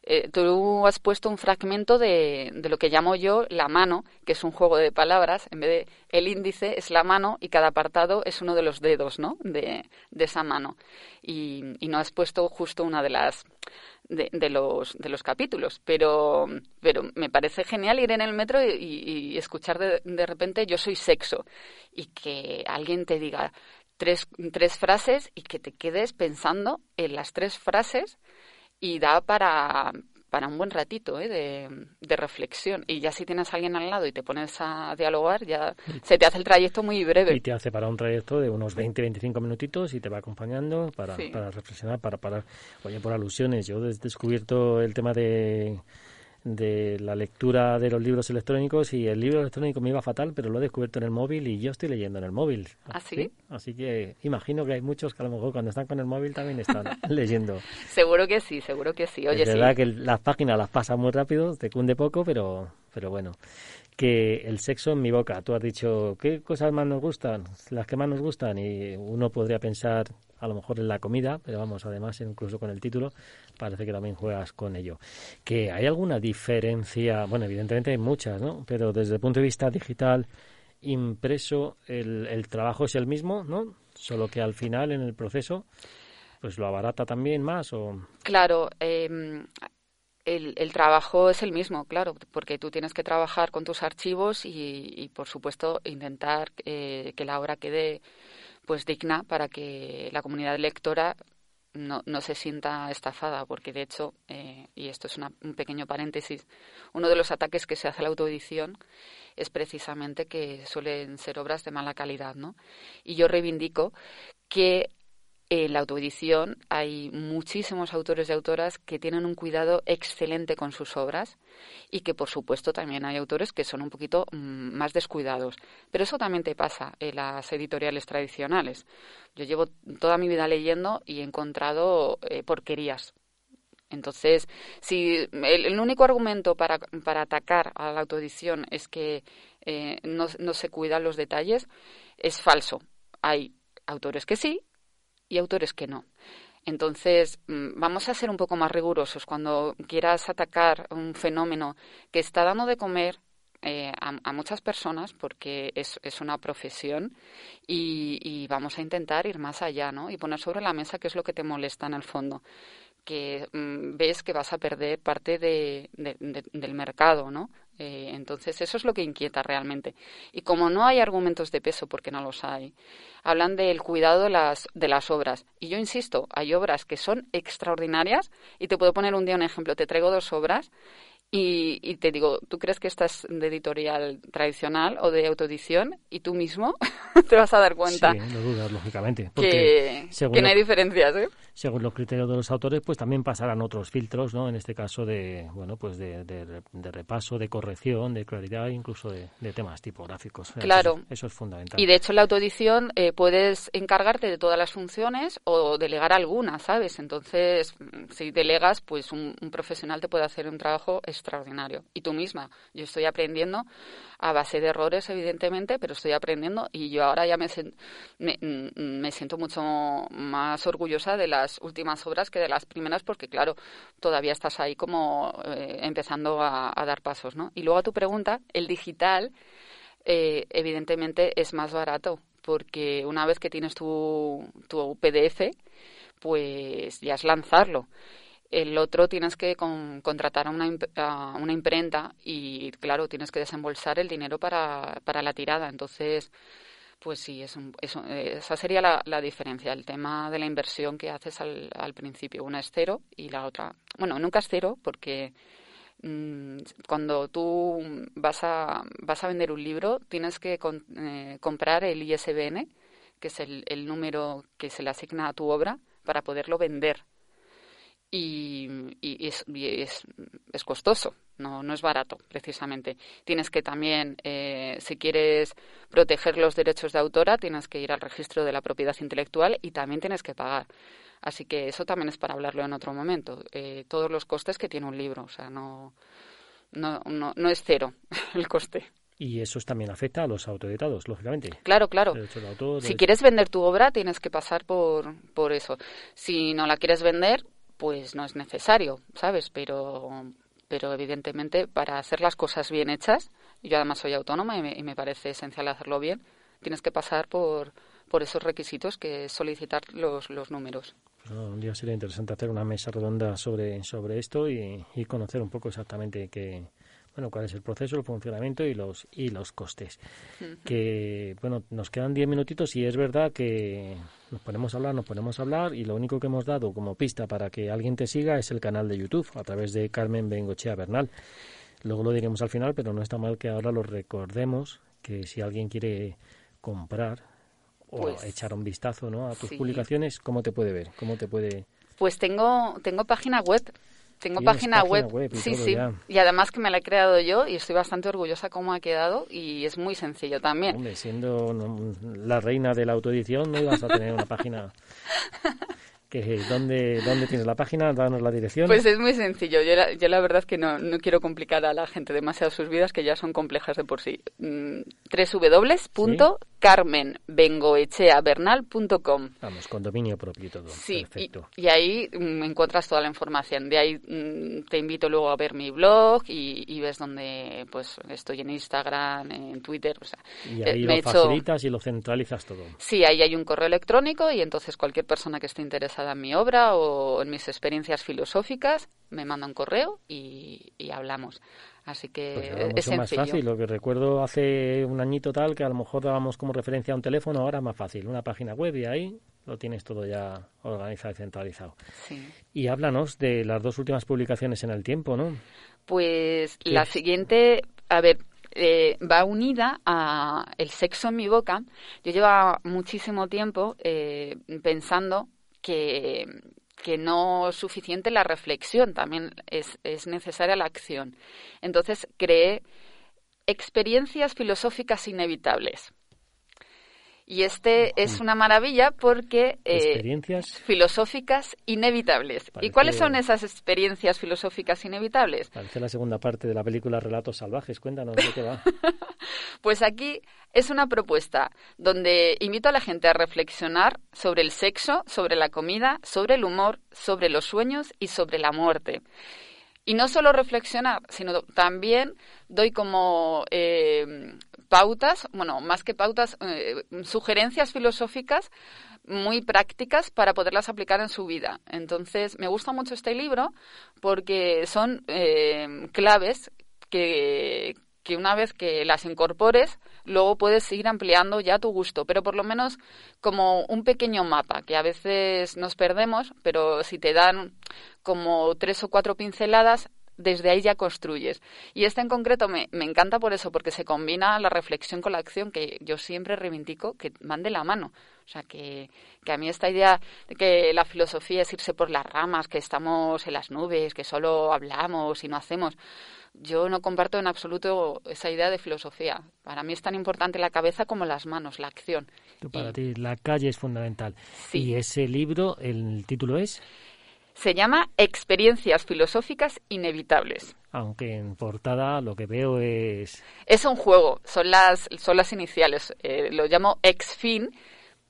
eh, tú has puesto un fragmento de, de, lo que llamo yo la mano, que es un juego de palabras. En vez de el índice es la mano y cada apartado es uno de los dedos ¿no? de, de esa mano. Y, y no has puesto justo una de las de, de, los, de los capítulos, pero, pero me parece genial ir en el metro y, y escuchar de, de, repente yo soy sexo y que alguien te diga tres, tres frases y que te quedes pensando en las tres frases y da para, para un buen ratito ¿eh? de, de, reflexión. Y ya si tienes a alguien al lado y te pones a dialogar, ya se te hace el trayecto muy breve. Y te hace para un trayecto de unos 20-25 minutitos y te va acompañando para, sí. para reflexionar, para parar. Oye, por alusiones, yo he descubierto el tema de de la lectura de los libros electrónicos y el libro electrónico me iba fatal, pero lo he descubierto en el móvil y yo estoy leyendo en el móvil. ¿Ah, sí? Así que imagino que hay muchos que a lo mejor cuando están con el móvil también están leyendo. Seguro que sí, seguro que sí. Oye, es verdad sí. que las páginas las pasan muy rápido, te cunde poco, pero, pero bueno. Que el sexo en mi boca, tú has dicho, ¿qué cosas más nos gustan? Las que más nos gustan y uno podría pensar a lo mejor en la comida, pero vamos, además incluso con el título parece que también juegas con ello. Que hay alguna diferencia, bueno, evidentemente hay muchas, ¿no? Pero desde el punto de vista digital, impreso, el, el trabajo es el mismo, ¿no? Solo que al final, en el proceso, pues lo abarata también más o... Claro, el, el, trabajo es el mismo, claro, porque tú tienes que trabajar con tus archivos y, y por supuesto, intentar eh, que la obra quede pues digna para que la comunidad lectora no, no se sienta estafada, porque de hecho, eh, y esto es una, un pequeño paréntesis, uno de los ataques que se hace a la autoedición es precisamente que suelen ser obras de mala calidad, ¿no? Y yo reivindico que en la autoedición hay muchísimos autores y autoras que tienen un cuidado excelente con sus obras y que por supuesto también hay autores que son un poquito mmm, más descuidados. Pero eso también te pasa en las editoriales tradicionales. Yo llevo toda mi vida leyendo y he encontrado eh, porquerías. Entonces, si el, el único argumento para, para, atacar a la autoedición es que eh, no, no se cuidan los detalles, es falso. Hay autores que sí y autores que no. Entonces, mm, vamos a ser un poco más rigurosos cuando quieras atacar un fenómeno que está dando de comer eh, a, muchas personas porque es, es una profesión y, vamos a intentar ir más allá ¿no? y poner sobre la mesa qué es lo que te molesta en el fondo que mm, ves que vas a perder parte de, del mercado, ¿no? Eh, entonces, eso es lo que inquieta realmente. Y como no hay argumentos de peso, porque no los hay, hablan del cuidado de las, de las obras. Y yo insisto, hay obras que son extraordinarias, y te puedo poner un día un ejemplo. Te traigo dos obras y, te digo, ¿tú crees que estás de editorial tradicional o de autoedición? Y tú mismo te vas a dar cuenta. Sí, no dudas, lógicamente. que, que no hay diferencias, ¿eh? según los criterios de los autores, pues también pasarán otros filtros, ¿no? En este caso de, bueno, pues de, de, repaso, de corrección, de claridad, incluso de, temas tipográficos. Claro. Eso, es fundamental. Y de hecho en la autoedición eh, puedes encargarte de todas las funciones o delegar algunas, ¿sabes? Entonces, si delegas, pues un, profesional te puede hacer un trabajo extraordinario. Y tú misma, yo estoy aprendiendo a base de errores, evidentemente, pero estoy aprendiendo y yo ahora ya me, me, me siento mucho más orgullosa de la últimas obras que de las primeras, porque claro, todavía estás ahí como eh, empezando a, dar pasos, ¿no? Y luego a tu pregunta, el digital, eh, evidentemente, es más barato, porque una vez que tienes tu, tu PDF, pues ya es lanzarlo. El otro tienes que contratar a una, a una imprenta y, claro, tienes que desembolsar el dinero para, para la tirada. Entonces, pues sí, es esa sería la, diferencia, el tema de la inversión que haces al, al, principio. Una es cero y la otra, bueno, nunca es cero porque mm, cuando tú vas a, vas a vender un libro tienes que eh, comprar el ISBN, que es el número que se le asigna a tu obra, para poderlo vender y, es, es, costoso, no, no es barato, precisamente. Tienes que también, eh, si quieres proteger los derechos de autora, tienes que ir al registro de la propiedad intelectual y también tienes que pagar. Así que eso también es para hablarlo en otro momento. Eh, todos los costes que tiene un libro, o sea, no, no, no, no es cero el coste. Y eso también afecta a los autoeditados, lógicamente. Claro, claro. si quieres vender tu obra, tienes que pasar por, por eso. Si no la quieres vender, pues no es necesario, ¿sabes? Pero, pero evidentemente para hacer las cosas bien hechas, yo además soy autónoma y me, parece esencial hacerlo bien, tienes que pasar por, por esos requisitos que es solicitar los, los números. Un día sería interesante hacer una mesa redonda sobre, sobre esto y, y conocer un poco exactamente qué, bueno, cuál es el proceso, el funcionamiento y los y los costes. Que bueno, nos quedan diez minutitos y es verdad que nos ponemos a hablar, nos ponemos a hablar y lo único que hemos dado como pista para que alguien te siga es el canal de YouTube a través de Carmen Bengochea Bernal. Luego lo diremos al final, pero no está mal que ahora lo recordemos que si alguien quiere comprar o pues echar un vistazo, ¿no? a tus publicaciones, ¿cómo te puede ver? ¿Cómo te puede Pues tengo tengo página web tengo página, web, sí, sí. Y además que me la he creado yo y estoy bastante orgullosa cómo ha quedado y es muy sencillo también. Hombre, siendo la reina de la autoedición no ibas a tener una página ¿dónde, ¿Dónde tienes la página? Danos la dirección. Pues es muy sencillo. Yo la, yo la verdad es que no, no, quiero complicar a la gente demasiado sus vidas, que ya son complejas de por sí. Mm, www.carmenbengoecheabernal.com Vamos, con dominio propio y todo. Sí, Y, ahí mm, encuentras toda la información. De ahí mm, te invito luego a ver mi blog y, ves donde pues estoy en Instagram, en Twitter. O sea, y ahí eh, lo facilitas y lo centralizas todo. Sí, ahí hay un correo electrónico y entonces cualquier persona que esté interesada en mi obra o en mis experiencias filosóficas, me manda un correo y, hablamos. Así que pues es más fácil. Lo que recuerdo hace un añito tal que a lo mejor dábamos como referencia a un teléfono, ahora es más fácil. Una página web y ahí lo tienes todo ya organizado y centralizado. Y háblanos de las dos últimas publicaciones en el tiempo, ¿no? Pues la siguiente, a ver, eh, va unida a el sexo en mi boca. Yo llevo muchísimo tiempo eh, pensando que, que no es suficiente la reflexión, también es, es necesaria la acción. Entonces creé experiencias filosóficas inevitables. Y este es una maravilla porque... Eh, experiencias filosóficas inevitables. ¿Y cuáles son esas experiencias filosóficas inevitables? Parece la segunda parte de la película Relatos Salvajes. Cuéntanos de qué va. pues aquí es una propuesta donde invito a la gente a reflexionar sobre el sexo, sobre la comida, sobre el humor, sobre los sueños y sobre la muerte. Y no solo reflexionar, sino también doy como eh, pautas, bueno, más que pautas, eh, sugerencias filosóficas muy prácticas para poderlas aplicar en su vida. Entonces, me gusta mucho este libro porque son eh, claves que, que una vez que las incorpores, luego puedes ir ampliando ya tu gusto, pero por lo menos como un pequeño mapa, que a veces nos perdemos, pero si te dan como tres o cuatro pinceladas, desde ahí ya construyes. Y este en concreto me, me, encanta por eso, porque se combina la reflexión con la acción, que yo siempre reivindico que van de la mano. O sea, que, que a mí esta idea de que la filosofía es irse por las ramas, que estamos en las nubes, que solo hablamos y no hacemos, yo no comparto en absoluto esa idea de filosofía. Para mí es tan importante la cabeza como las manos, la acción. para ti, la calle es fundamental. ¿Y ese libro, el título es? Se llama Experiencias filosóficas inevitables. Aunque en portada lo que veo es... Es un juego, son las, son las iniciales. Eh, lo llamo Exfin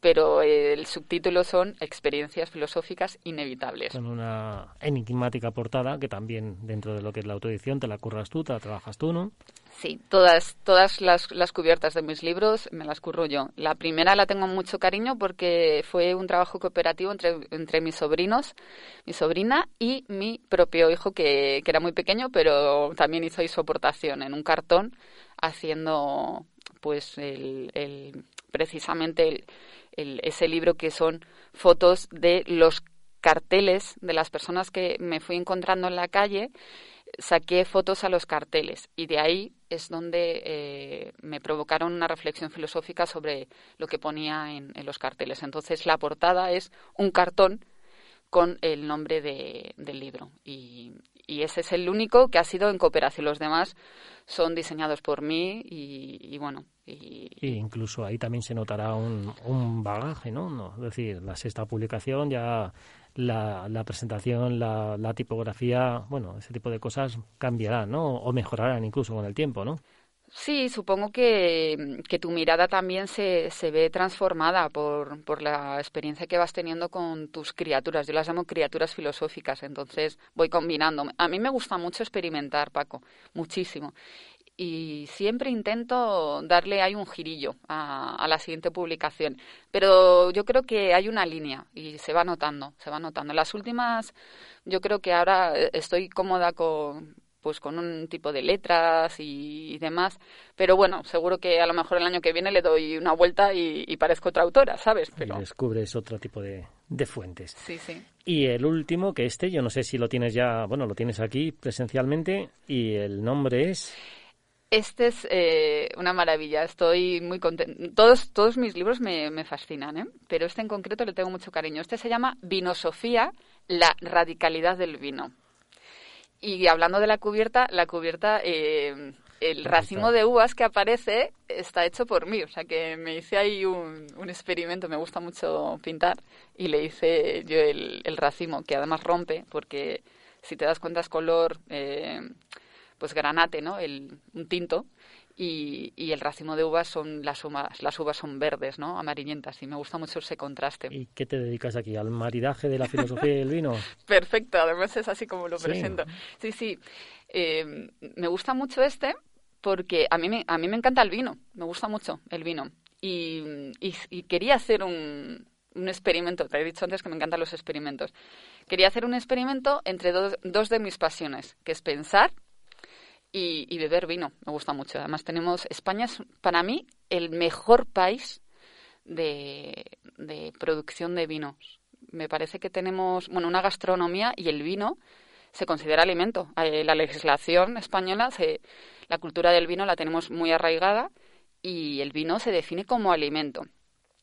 pero el subtítulo son Experiencias filosóficas inevitables. Con una enigmática portada que también dentro de lo que es la autoedición te la curras tú, te la trabajas tú, ¿no? Sí, todas, todas las, las, cubiertas de mis libros me las curro yo. La primera la tengo mucho cariño porque fue un trabajo cooperativo entre, entre mis sobrinos, mi sobrina y mi propio hijo que, que era muy pequeño, pero también hizo su aportación en un cartón haciendo pues el, el precisamente el, ese libro que son fotos de los carteles de las personas que me fui encontrando en la calle, saqué fotos a los carteles y de ahí es donde eh, me provocaron una reflexión filosófica sobre lo que ponía en, los carteles. Entonces la portada es un cartón con el nombre del libro y ese es el único que ha sido en cooperación. Los demás son diseñados por mí y, bueno. Y, incluso ahí también se notará un, un bagaje, ¿no? ¿no? Es decir, la sexta publicación ya la, la presentación, la, la tipografía, bueno, ese tipo de cosas cambiarán, ¿no? O mejorarán incluso con el tiempo, ¿no? Sí, supongo que, que tu mirada también se, se ve transformada por, por la experiencia que vas teniendo con tus criaturas. Yo las llamo criaturas filosóficas, entonces voy combinando. A mí me gusta mucho experimentar, Paco, muchísimo y siempre intento darle ahí un girillo a, a, la siguiente publicación. Pero yo creo que hay una línea y se va notando, se va notando. Las últimas, yo creo que ahora estoy cómoda con, pues con un tipo de letras y, demás. Pero bueno, seguro que a lo mejor el año que viene le doy una vuelta y, parezco otra autora, ¿sabes? Pero... Y descubres otro tipo de, fuentes. Sí, sí. Y el último, que este, yo no sé si lo tienes ya, bueno, lo tienes aquí presencialmente y el nombre es... Este es eh, una maravilla, estoy muy contenta. Todos, todos mis libros me, me fascinan, ¿eh? pero este en concreto le tengo mucho cariño. Este se llama Vinosofía, la radicalidad del vino. Y hablando de la cubierta, la cubierta, eh, el racimo de uvas que aparece está hecho por mí. O sea que me hice ahí un, un experimento, me gusta mucho pintar, y le hice yo el, el, racimo, que además rompe, porque si te das cuenta es color, eh, pues granate, ¿no? El, un tinto y, y, el racimo de uvas son las uvas, las uvas son verdes, ¿no? Amarillentas y me gusta mucho ese contraste. ¿Y qué te dedicas aquí? ¿Al maridaje de la filosofía y el vino? Perfecto, además es así como lo presento. Sí, sí. Eh, me gusta mucho este porque a mí, me, a mí me encanta el vino, me gusta mucho el vino. Y, y, quería hacer un, un experimento, te he dicho antes que me encantan los experimentos. Quería hacer un experimento entre dos, dos de mis pasiones, que es pensar y, beber vino. Me gusta mucho. Además tenemos, España es para mí el mejor país de, de producción de vinos. Me parece que tenemos, bueno, una gastronomía y el vino se considera alimento. Eh, la legislación española, se, la cultura del vino la tenemos muy arraigada y el vino se define como alimento.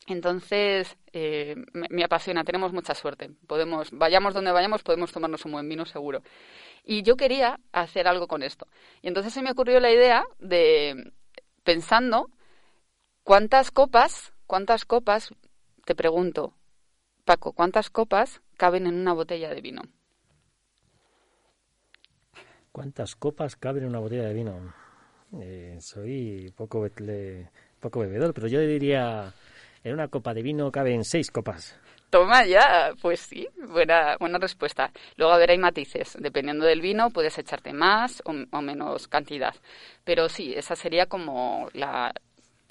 Entonces, eh, me, apasiona, tenemos mucha suerte. Podemos, vayamos donde vayamos, podemos tomarnos un buen vino seguro. Y yo quería hacer algo con esto. Y entonces se me ocurrió la idea de, pensando cuántas copas, ¿cuántas copas, te pregunto, Paco, cuántas copas caben en una botella de vino? ¿Cuántas copas caben en una botella de vino? Eh, soy poco, poco bebedor, pero yo diría, en una copa de vino caben seis copas. Toma ya, pues sí, buena, buena respuesta. Luego, a ver, hay matices. Dependiendo del vino, puedes echarte más o, menos cantidad. Pero sí, esa sería como la,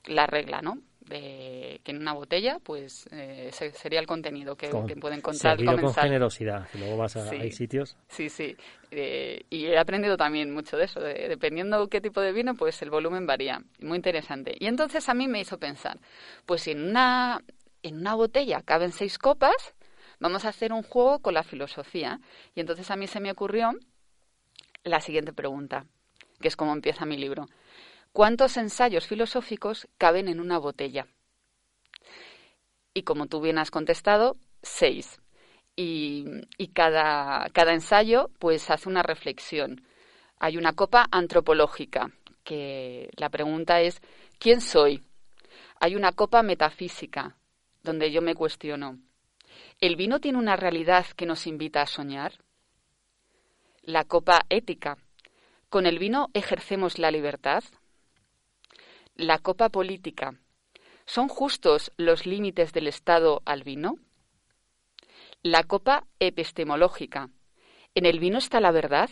la regla, ¿no? De que en una botella, pues eh, sería el contenido que, puede encontrar el con generosidad, luego vas a hay sitios. Sí, sí. Eh, y he aprendido también mucho de eso. dependiendo qué tipo de vino, pues el volumen varía. Muy interesante. Y entonces a mí me hizo pensar, pues si en una en una botella caben seis copas, vamos a hacer un juego con la filosofía. Y entonces a mí se me ocurrió la siguiente pregunta, que es como empieza mi libro. ¿Cuántos ensayos filosóficos caben en una botella? Y como tú bien has contestado, seis. Y, cada, cada ensayo pues hace una reflexión. Hay una copa antropológica, que la pregunta es ¿quién soy? Hay una copa metafísica, donde yo me cuestiono, ¿el vino tiene una realidad que nos invita a soñar? La copa ética, ¿con el vino ejercemos la libertad? La copa política, ¿son justos los límites del Estado al vino? La copa epistemológica, ¿en el vino está la verdad?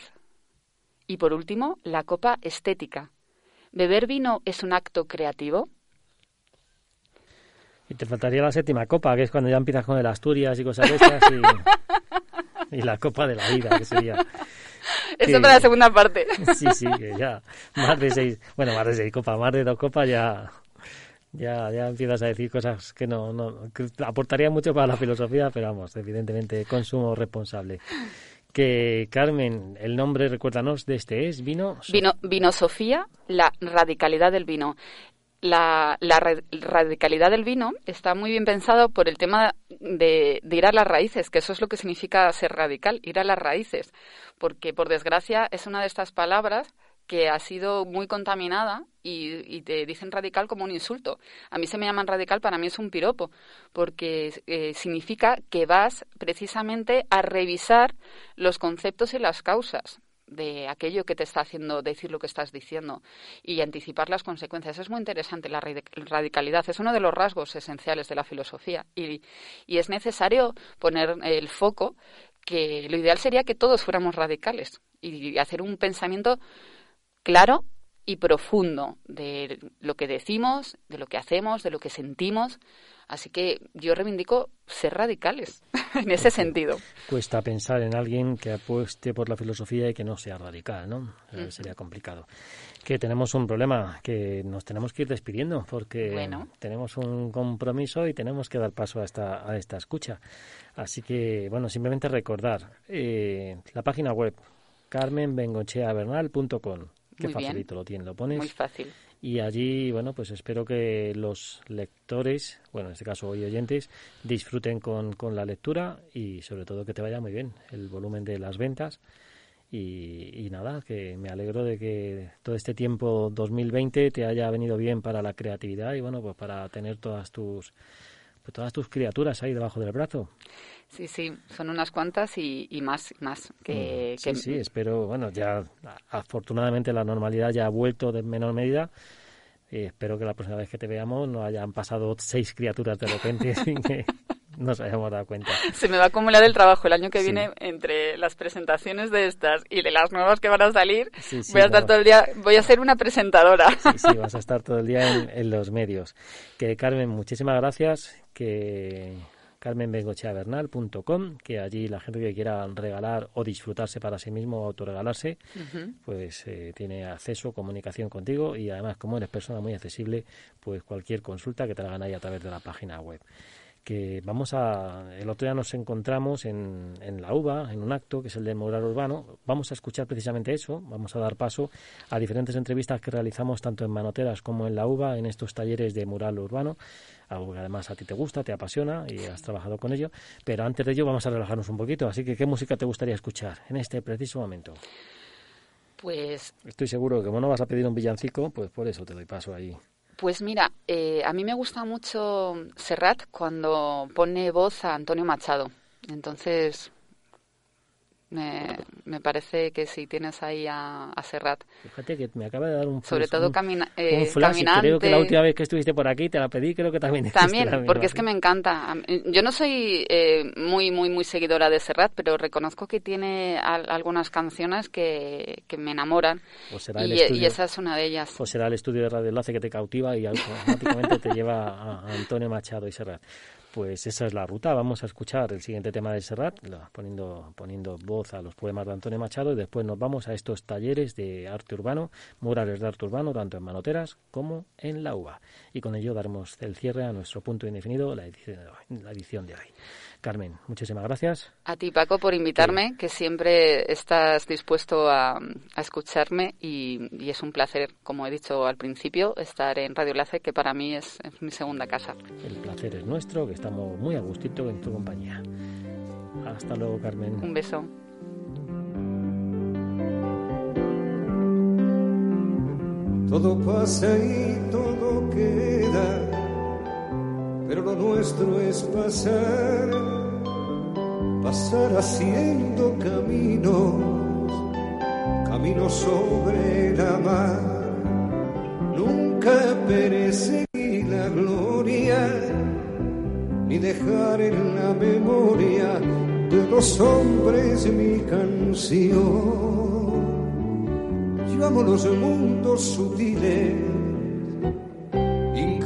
Y por último, la copa estética, ¿beber vino es un acto creativo? Y te faltaría la séptima copa, que es cuando ya empiezas con el Asturias y cosas de esas. Y, la copa de la vida, que sería. Eso para la segunda parte. Sí, sí, que ya. Más de seis. Bueno, más de seis copas, más de dos copas ya. Ya, ya empiezas a decir cosas que no, no que aportaría mucho para la filosofía, pero vamos, evidentemente consumo responsable. Que Carmen, el nombre, recuérdanos, de este es vino. Vino, vino Sofía, la radicalidad del vino la, radicalidad del vino está muy bien pensado por el tema de, ir a las raíces, que eso es lo que significa ser radical, ir a las raíces, porque por desgracia es una de estas palabras que ha sido muy contaminada y, te dicen radical como un insulto. A mí se me llaman radical, para mí es un piropo, porque eh, significa que vas precisamente a revisar los conceptos y las causas de aquello que te está haciendo decir lo que estás diciendo y anticipar las consecuencias. Es muy interesante la radicalidad, es uno de los rasgos esenciales de la filosofía y, y es necesario poner el foco que lo ideal sería que todos fuéramos radicales y hacer un pensamiento claro y profundo de lo que decimos, de lo que hacemos, de lo que sentimos, Así que yo reivindico ser radicales en ese sentido. Cuesta pensar en alguien que apueste por la filosofía y que no sea radical, ¿no? Eh, sería complicado. Que tenemos un problema, que nos tenemos que ir despidiendo porque tenemos un compromiso y tenemos que dar paso a esta, a esta escucha. Así que, bueno, simplemente recordar eh, la página web carmenbengocheabernal.com. Qué facilito lo tiene, lo pones. Muy fácil y allí, bueno, pues espero que los lectores, bueno, en este caso hoy oyentes, disfruten con, con la lectura y sobre todo que te vaya muy bien el volumen de las ventas. Y, y, nada, que me alegro de que todo este tiempo 2020 te haya venido bien para la creatividad y bueno, pues para tener todas tus pues todas tus criaturas ahí debajo del brazo. Sí, sí, son unas cuantas y, y más, más que, mm, sí, sí, espero, bueno, ya afortunadamente la normalidad ya ha vuelto de menor medida. Y espero que la próxima vez que te veamos no hayan pasado seis criaturas de repente sin que nos hayamos dado cuenta. Se me va a acumular el trabajo el año que viene entre las presentaciones de estas y de las nuevas que van a salir. voy a estar todo el día, voy a ser una presentadora. Sí, sí, vas a estar todo el día en, en los medios. Que Carmen, muchísimas gracias. Que carmenbengocheabernal.com, que allí la gente que quiera regalar o disfrutarse para sí mismo o autorregalarse, pues eh, tiene acceso, comunicación contigo y además como eres persona muy accesible, pues cualquier consulta que te hagan ahí a través de la página web que vamos a el otro día nos encontramos en, en la UBA en un acto que es el de mural urbano vamos a escuchar precisamente eso vamos a dar paso a diferentes entrevistas que realizamos tanto en Manoteras como en la UBA en estos talleres de mural urbano algo que además a ti te gusta, te apasiona y has trabajado con ello. Pero antes de ello vamos a relajarnos un poquito. Así que, ¿qué música te gustaría escuchar en este preciso momento? Pues... Estoy seguro que como no vas a pedir un villancico, pues por eso te doy paso ahí. Pues mira, eh, a mí me gusta mucho Serrat cuando pone voz a Antonio Machado. Entonces, me, me, parece que si tienes ahí a, a, Serrat. Fíjate que me acaba de dar un Sobre todo camina, eh, un flash, caminante. Creo que la última vez que estuviste por aquí te la pedí, creo que también. También, porque es que me encanta. Yo no soy eh, muy, muy, muy seguidora de Serrat, pero reconozco que tiene al, algunas canciones que, que me enamoran. Será y, el estudio, y, esa es una de ellas. Pues será el estudio de Radio Enlace que te cautiva y automáticamente te lleva a, a Antonio Machado y Serrat pues esa es la ruta. Vamos a escuchar el siguiente tema de Serrat, poniendo, poniendo voz a los poemas de Antonio Machado, y después nos vamos a estos talleres de arte urbano, murales de arte urbano, tanto en Manoteras como en la UBA. Y con ello daremos el cierre a nuestro punto indefinido, la edición. La edición de hoy. Carmen, muchísimas gracias. A ti, Paco, por invitarme, que siempre estás dispuesto a, a escucharme y, y, es un placer, como he dicho al principio, estar en Radio Enlace, que para mí es, es mi segunda casa. El placer es nuestro, que estamos muy a gustito en tu compañía. Hasta luego, Carmen. Un beso. Todo pasa y todo queda, pero lo nuestro es pasar, pasar haciendo caminos, caminos sobre la mar. Nunca perece la gloria, ni dejar en la memoria de los hombres mi canción. Yo amo los mundos sutiles,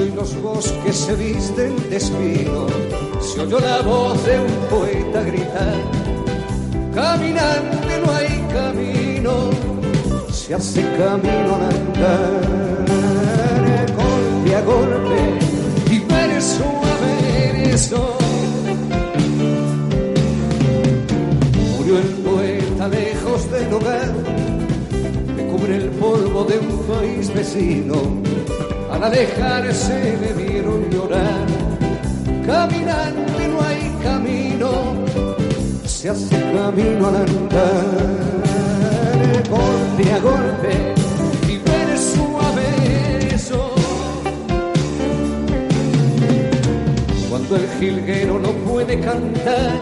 hoy los bosques se visten de espino, se oyó la voz de un poeta gritar, caminante no hay camino, se hace camino al andar, golpe a golpe y verso a verso. el poeta lejos del hogar, me cubre el polvo de un país vecino. Al alejarse le vieron llorar. Caminante no hay camino, se hace camino al andar, golpe a golpe y verso a verso. Cuando el jilguero no puede cantar,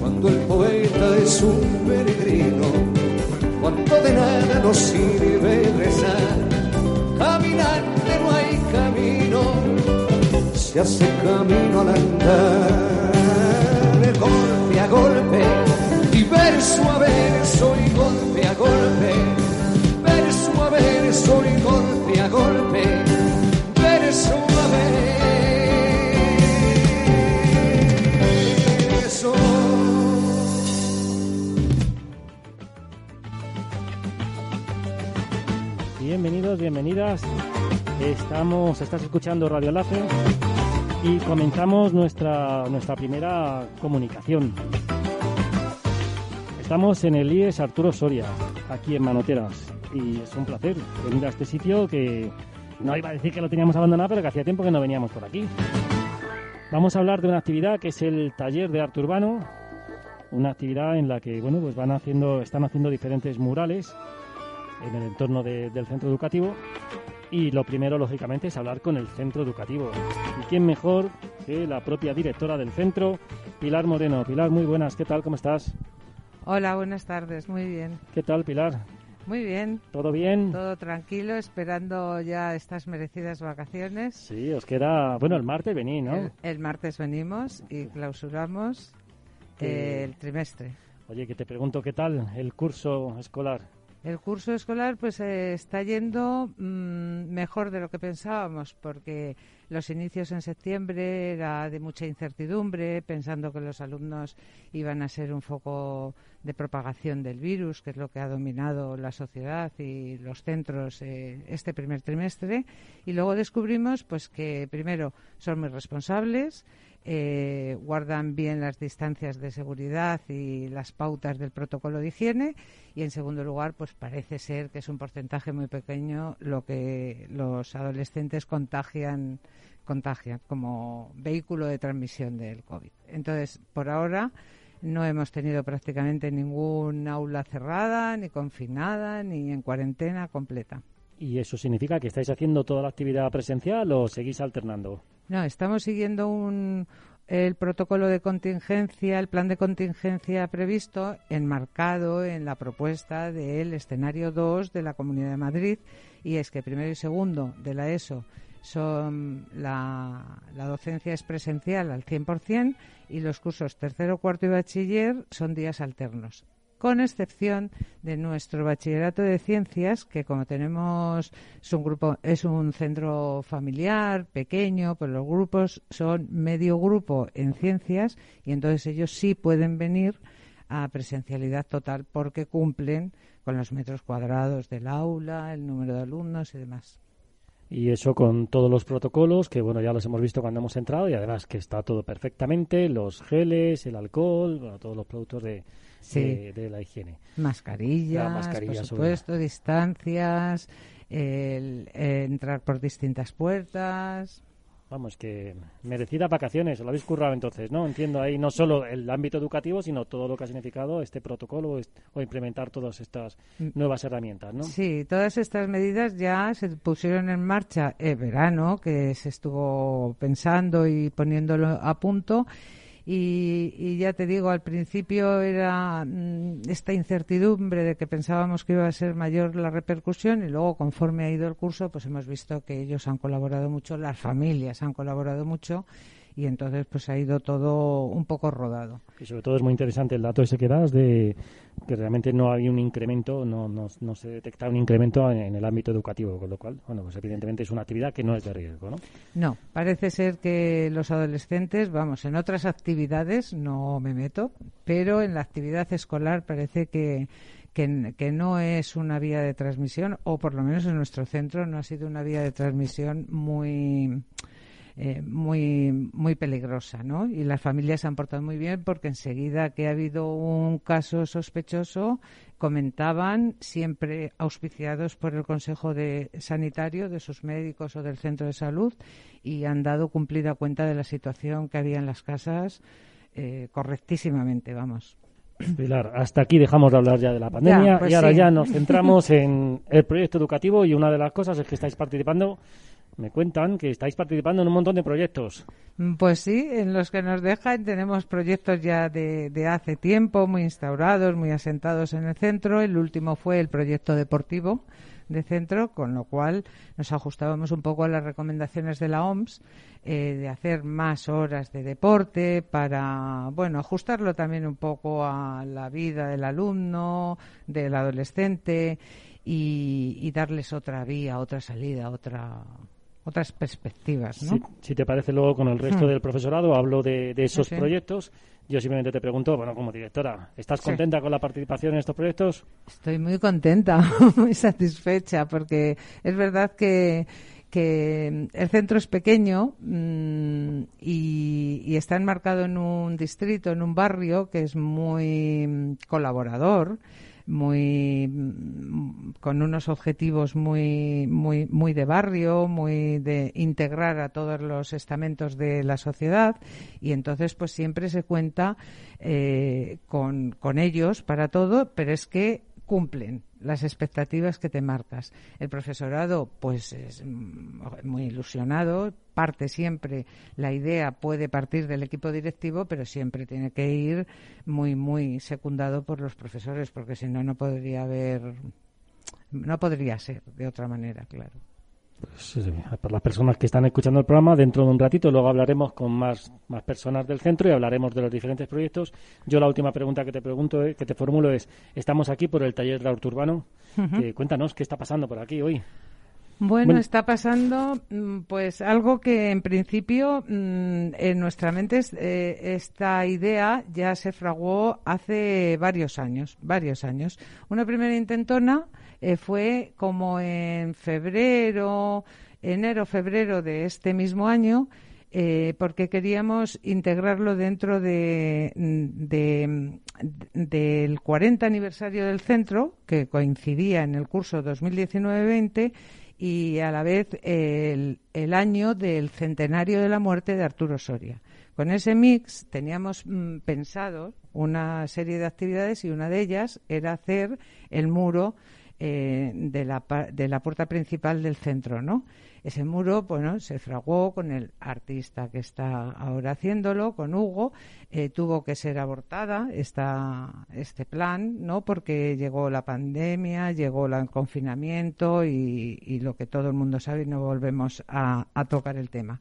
cuando el poeta es un peregrino, cuando de nada nos sirve rezar, camino, se hace camino al andar, golpe a golpe, y verso a verso y golpe a golpe, verso a verso y golpe a golpe, verso a verso. Bienvenidos, bienvenidas. Estamos, estás escuchando Radio Enlace y comenzamos nuestra, nuestra primera comunicación. Estamos en el IES Arturo Soria, aquí en Manoteras, y es un placer venir a este sitio que no iba a decir que lo teníamos abandonado, pero que hacía tiempo que no veníamos por aquí. Vamos a hablar de una actividad que es el taller de arte urbano, una actividad en la que bueno, pues van haciendo, están haciendo diferentes murales en el entorno de, del centro educativo y lo primero, lógicamente, es hablar con el centro educativo. ¿Y quién mejor que la propia directora del centro, Pilar Moreno? Pilar, muy buenas, ¿qué tal? ¿Cómo estás? Hola, buenas tardes, muy bien. ¿Qué tal, Pilar? Muy bien. ¿Todo bien? Todo tranquilo, esperando ya estas merecidas vacaciones. Sí, os queda... Bueno, el martes venís, ¿no? El, martes venimos y clausuramos el trimestre. Oye, que te pregunto, ¿qué tal el curso escolar? El curso escolar pues eh, está yendo mm, mejor de lo que pensábamos porque los inicios en septiembre era de mucha incertidumbre, pensando que los alumnos iban a ser un foco de propagación del virus, que es lo que ha dominado la sociedad y los centros eh, este primer trimestre, y luego descubrimos pues que primero son muy responsables, eh, guardan bien las distancias de seguridad y las pautas del protocolo de higiene y en segundo lugar pues parece ser que es un porcentaje muy pequeño lo que los adolescentes contagian contagian como vehículo de transmisión del COVID. Entonces, por ahora no hemos tenido prácticamente ningún aula cerrada, ni confinada, ni en cuarentena completa. ¿Y eso significa que estáis haciendo toda la actividad presencial o seguís alternando? No, estamos siguiendo un, el protocolo de contingencia, el plan de contingencia previsto, enmarcado en la propuesta del escenario 2 de la Comunidad de Madrid, y es que primero y segundo de la ESO son la, la docencia es presencial al 100% y los cursos tercero, cuarto y bachiller son días alternos con excepción de nuestro bachillerato de ciencias, que como tenemos es un grupo, es un centro familiar pequeño, pues los grupos son medio grupo en ciencias y entonces ellos sí pueden venir a presencialidad total porque cumplen con los metros cuadrados del aula, el número de alumnos y demás. Y eso con todos los protocolos, que bueno, ya los hemos visto cuando hemos entrado y además que está todo perfectamente, los geles, el alcohol, todos los productos de, de, la higiene. Mascarillas, por supuesto, distancias, el, entrar por distintas puertas. Vamos, que merecidas vacaciones, lo habéis currado entonces, ¿no? Entiendo ahí no solo el ámbito educativo, sino todo lo que ha significado este protocolo o implementar todas estas mm. nuevas herramientas, ¿no? Sí, todas estas medidas ya se pusieron en marcha en verano, que se estuvo pensando y poniéndolo a punto y, ya te digo, al principio era mm, esta incertidumbre de que pensábamos que iba a ser mayor la repercusión y luego conforme ha ido el curso, pues hemos visto que ellos han colaborado mucho, las familias han colaborado mucho y entonces pues ha ido todo un poco rodado. Y sobre todo es muy interesante el dato ese que das de que realmente no había un incremento, no, no, no se detecta un incremento en, el ámbito educativo, con lo cual, bueno, pues evidentemente es una actividad que no es de riesgo, ¿no? No, parece ser que los adolescentes, vamos, en otras actividades no me meto, pero en la actividad escolar parece que que, que, no es una vía de transmisión, o por lo menos en nuestro centro no ha sido una vía de transmisión muy eh, muy, muy peligrosa, ¿no? Y las familias se han portado muy bien porque enseguida que ha habido un caso sospechoso, comentaban, siempre auspiciados por el Consejo de Sanitario, de sus médicos o del centro de salud, y han dado cumplida cuenta de la situación que había en las casas eh, correctísimamente, vamos. Pilar, hasta aquí dejamos de hablar ya de la pandemia pues y ahora ya nos centramos en el proyecto educativo y una de las cosas es que estáis participando me cuentan que estáis participando en un montón de proyectos. Pues sí, en los que nos dejan tenemos proyectos ya de, hace tiempo, muy instaurados, muy asentados en el centro. El último fue el proyecto deportivo de centro, con lo cual nos ajustábamos un poco a las recomendaciones de la OMS eh, de hacer más horas de deporte para, bueno, ajustarlo también un poco a la vida del alumno, del adolescente y darles otra vía, otra salida, otra otras perspectivas. ¿no? Si, te parece luego con el resto hmm. del profesorado hablo de, esos proyectos. Yo simplemente te pregunto, bueno, como directora, ¿estás contenta con la participación en estos proyectos? Estoy muy contenta, muy satisfecha, porque es verdad que, que el centro es pequeño mm, y, y, está enmarcado en un distrito, en un barrio que es muy colaborador muy con unos objetivos muy muy muy de barrio, muy de integrar a todos los estamentos de la sociedad. Y entonces pues siempre se cuenta eh, con, con ellos para todo, pero es que cumplen las expectativas que te marcas. El profesorado, pues, es muy ilusionado, parte siempre, la idea puede partir del equipo directivo, pero siempre tiene que ir muy, muy secundado por los profesores, porque si no, no podría haber no podría ser de otra manera, claro. Pues, para las personas que están escuchando el programa, dentro de un ratito luego hablaremos con más, más personas del centro y hablaremos de los diferentes proyectos. Yo la última pregunta que te pregunto, eh, que te formulo es, estamos aquí por el taller de Auto Urbano. cuéntanos qué está pasando por aquí hoy. Bueno, está pasando mm, pues algo que en principio mm, en nuestra mente eh, esta idea ya se fraguó hace varios años, varios años. Una primera intentona eh, fue como en febrero, enero, febrero de este mismo año, eh, porque queríamos integrarlo dentro de, del 40 aniversario del centro, que coincidía en el curso 2019-20, y a la vez el, año del centenario de la muerte de Arturo Soria. Con ese mix teníamos mm, pensado una serie de actividades y una de ellas era hacer el muro eh, de, la, de la puerta principal del centro, ¿no? Ese muro, bueno, se fraguó con el artista que está ahora haciéndolo, con Hugo. Eh, tuvo que ser abortada esta, este plan, ¿no? Porque llegó la pandemia, llegó el confinamiento y, lo que todo el mundo sabe y no volvemos a tocar el tema.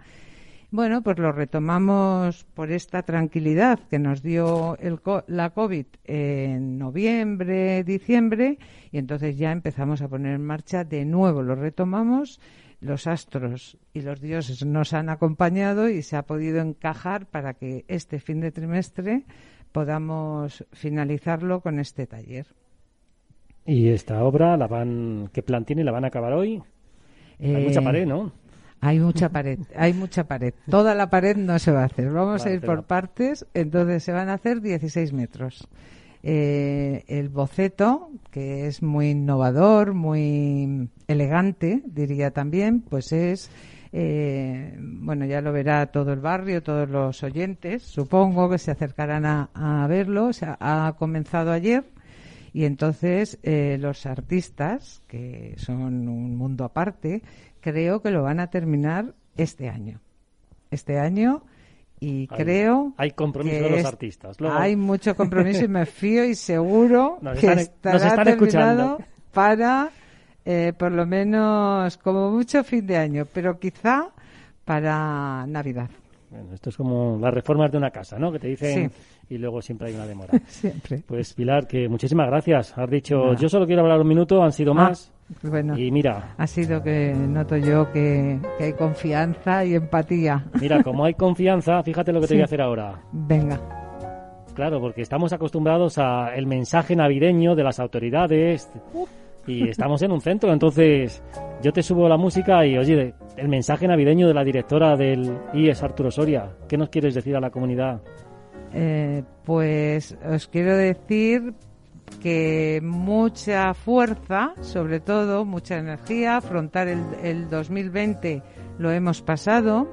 Bueno, pues lo retomamos por esta tranquilidad que nos dio el, la COVID en noviembre, diciembre, y entonces ya empezamos a poner en marcha de nuevo. Lo retomamos, los astros y los dioses nos han acompañado y se ha podido encajar para que este fin de trimestre podamos finalizarlo con este taller. ¿Y esta obra, la van, qué plan tiene? ¿La van a acabar hoy? Hay mucha eh, pared, ¿no? Hay mucha pared, hay mucha pared. Toda la pared no se va a hacer. Vamos a ir por partes, entonces se van a hacer 16 metros. Eh, el boceto, que es muy innovador, muy elegante, diría también, pues es, eh, bueno, ya lo verá todo el barrio, todos los oyentes, supongo que se acercarán a, verlo. O ha comenzado ayer y entonces eh, los artistas, que son un mundo aparte, creo que lo van a terminar este año. Este año y creo hay compromiso de los artistas hay mucho compromiso y me fío y seguro que estará terminado para eh, por lo menos como mucho fin de año pero quizá para navidad bueno, esto es como las reformas de una casa, ¿no? Que te dicen y luego siempre hay una demora. siempre. Pues Pilar, que muchísimas gracias. Has dicho, yo solo quiero hablar un minuto, han sido ah, más. Bueno, y mira. Ha sido que noto yo que, hay confianza y empatía. Mira, como hay confianza, fíjate lo que te voy a hacer ahora. Venga. Claro, porque estamos acostumbrados a el mensaje navideño de las autoridades y estamos en un centro, entonces yo te subo la música y oye, el mensaje navideño de la directora del IES Arturo Soria, ¿qué nos quieres decir a la comunidad? Eh, pues os quiero decir que mucha fuerza, sobre todo mucha energía, afrontar el, el 2020 lo hemos pasado,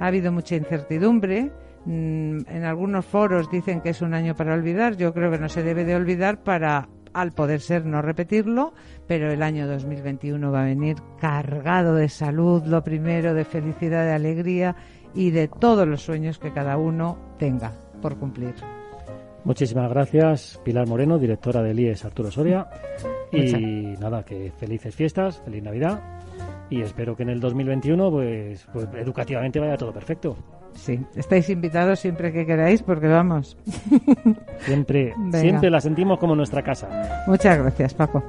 ha habido mucha incertidumbre, mm, en algunos foros dicen que es un año para olvidar, yo creo que no se debe de olvidar para al poder ser no repetirlo, pero el año 2021 va a venir cargado de salud, lo primero, de felicidad, de alegría y de todos los sueños que cada uno tenga por cumplir. Muchísimas gracias, Pilar Moreno, directora del IES Arturo Soria. Y nada, que felices fiestas, feliz Navidad. Y espero que en el 2021, pues, pues educativamente vaya todo perfecto. Sí, estáis invitados siempre que queráis porque vamos. Siempre, siempre la sentimos como nuestra casa. Muchas gracias, Paco.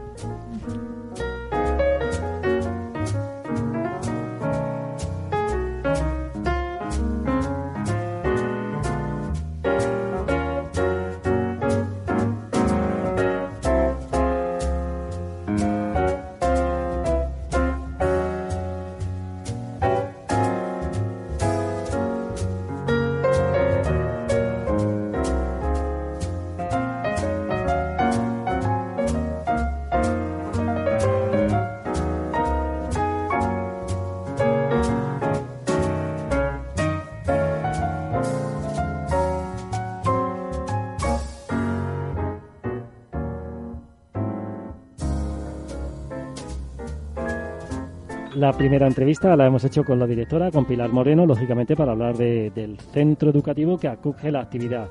La primera entrevista la hemos hecho con la directora, con Pilar Moreno, lógicamente para hablar del centro educativo que acoge la actividad,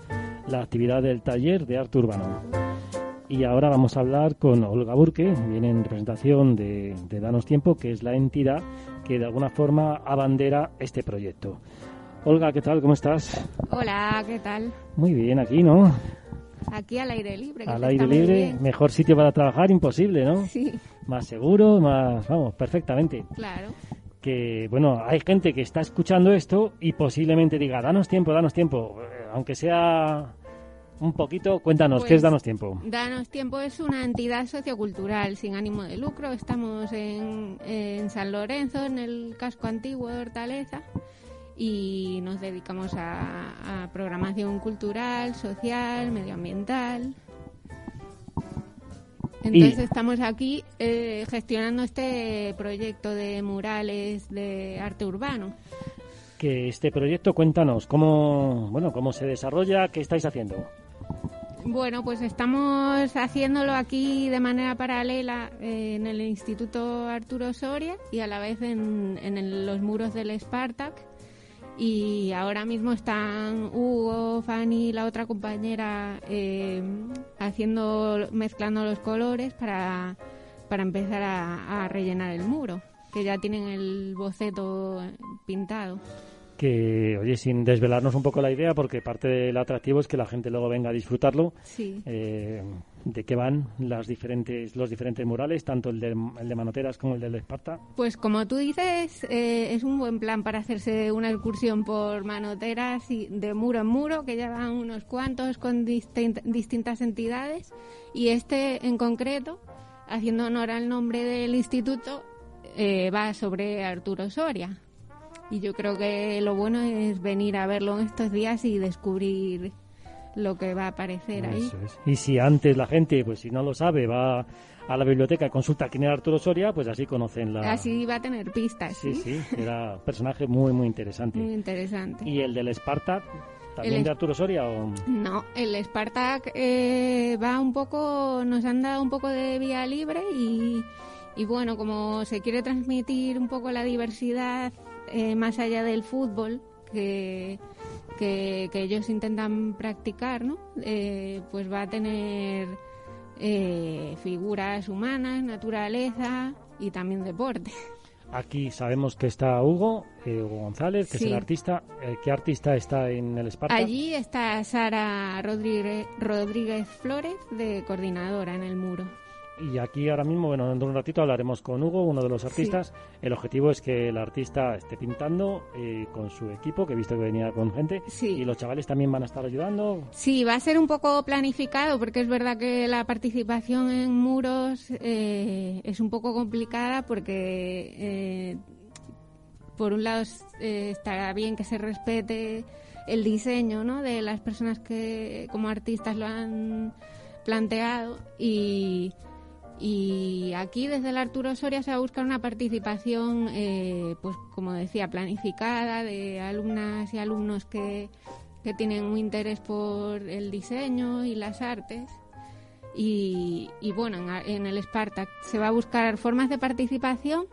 la actividad del taller de arte urbano. Y ahora vamos a hablar con Olga Burke, viene en representación de, de Danos Tiempo, que es la entidad que de alguna forma abandera este proyecto. Olga, ¿qué tal? ¿Cómo estás? Hola, ¿qué tal? Muy bien, aquí, ¿no? Aquí al aire libre. que Al aire libre, mejor sitio para trabajar, imposible, ¿no? Sí, Más seguro, más, vamos, perfectamente. claro. Que, bueno, hay gente que está escuchando esto y posiblemente diga, danos tiempo, danos tiempo. Eh, Aunque sea un poquito, cuéntanos, ¿qué Pues, es danos tiempo? Danos Tiempo es una entidad sociocultural sin ánimo de lucro. Estamos en, en San Lorenzo, en el casco antiguo de Hortaleza, y nos dedicamos a, a programación cultural, social, medioambiental. Entonces Y- estamos aquí eh, gestionando este proyecto de murales de arte urbano. Que este proyecto, cuéntanos, ¿cómo, bueno, cómo se desarrolla? ¿Qué estáis haciendo? Bueno, pues estamos haciéndolo aquí de manera paralela eh, en el Instituto Arturo Soria y a la vez en, en el- los muros del Spartak. Y ahora mismo están Hugo, Fanny y la otra compañera eh, haciendo, mezclando los colores para, para empezar a, a rellenar el muro, que ya tienen el boceto pintado. Que, oye, sin desvelarnos un poco la idea, porque parte del atractivo es que la gente luego venga a disfrutarlo. Sí. eh, ¿De qué van las diferentes, los diferentes murales, tanto el de, de Manoteras como el del Esparta? Pues como tú dices, eh, es un buen plan para hacerse una excursión por manoteras y de muro en muro, que ya van unos cuantos con distin- distintas entidades. Y este en concreto, haciendo honor al nombre del instituto, eh, va sobre Arturo Soria. Y yo creo que lo bueno es venir a verlo en estos días y descubrir lo que va a aparecer ahí. Eso es. Y si antes la gente, pues si no lo sabe, va a la biblioteca y consulta quién era Arturo Soria, pues así conocen la... Así va a tener pistas, Sí, ¿sí? sí, era un personaje muy, muy interesante. Muy interesante. ¿Y el del Esparta, también El de Arturo Soria o...? No, el Spartak eh, va un poco, nos han dado un poco de vía libre y, y bueno, como se quiere transmitir un poco la diversidad eh, más allá del fútbol que, que, que ellos intentan practicar, ¿no? Eh, pues va a tener eh, figuras humanas, naturaleza y también deporte. Aquí sabemos que está Hugo, eh, Hugo González, que es el artista. Eh, ¿Qué artista está en el Esparta? Allí está Sara Rodríguez, Rodríguez Flores de coordinadora en el muro. Y aquí ahora mismo, bueno, dentro de un ratito hablaremos con Hugo, uno de los artistas. El objetivo es que el artista esté pintando eh, con su equipo, que he visto que venía con gente. Sí. Y los chavales también van a estar ayudando. Sí, va a ser un poco planificado porque es verdad que la participación en muros eh, es un poco complicada porque eh, por un lado eh, estará bien que se respete el diseño ¿no? de las personas que como artistas lo han planteado y, y aquí desde el Arturo Soria se va a buscar una participación, eh, pues como decía, planificada de alumnas y alumnos que, que tienen un interés por el diseño y las artes. Y, y bueno, en, el Spartak se va a buscar formas de participación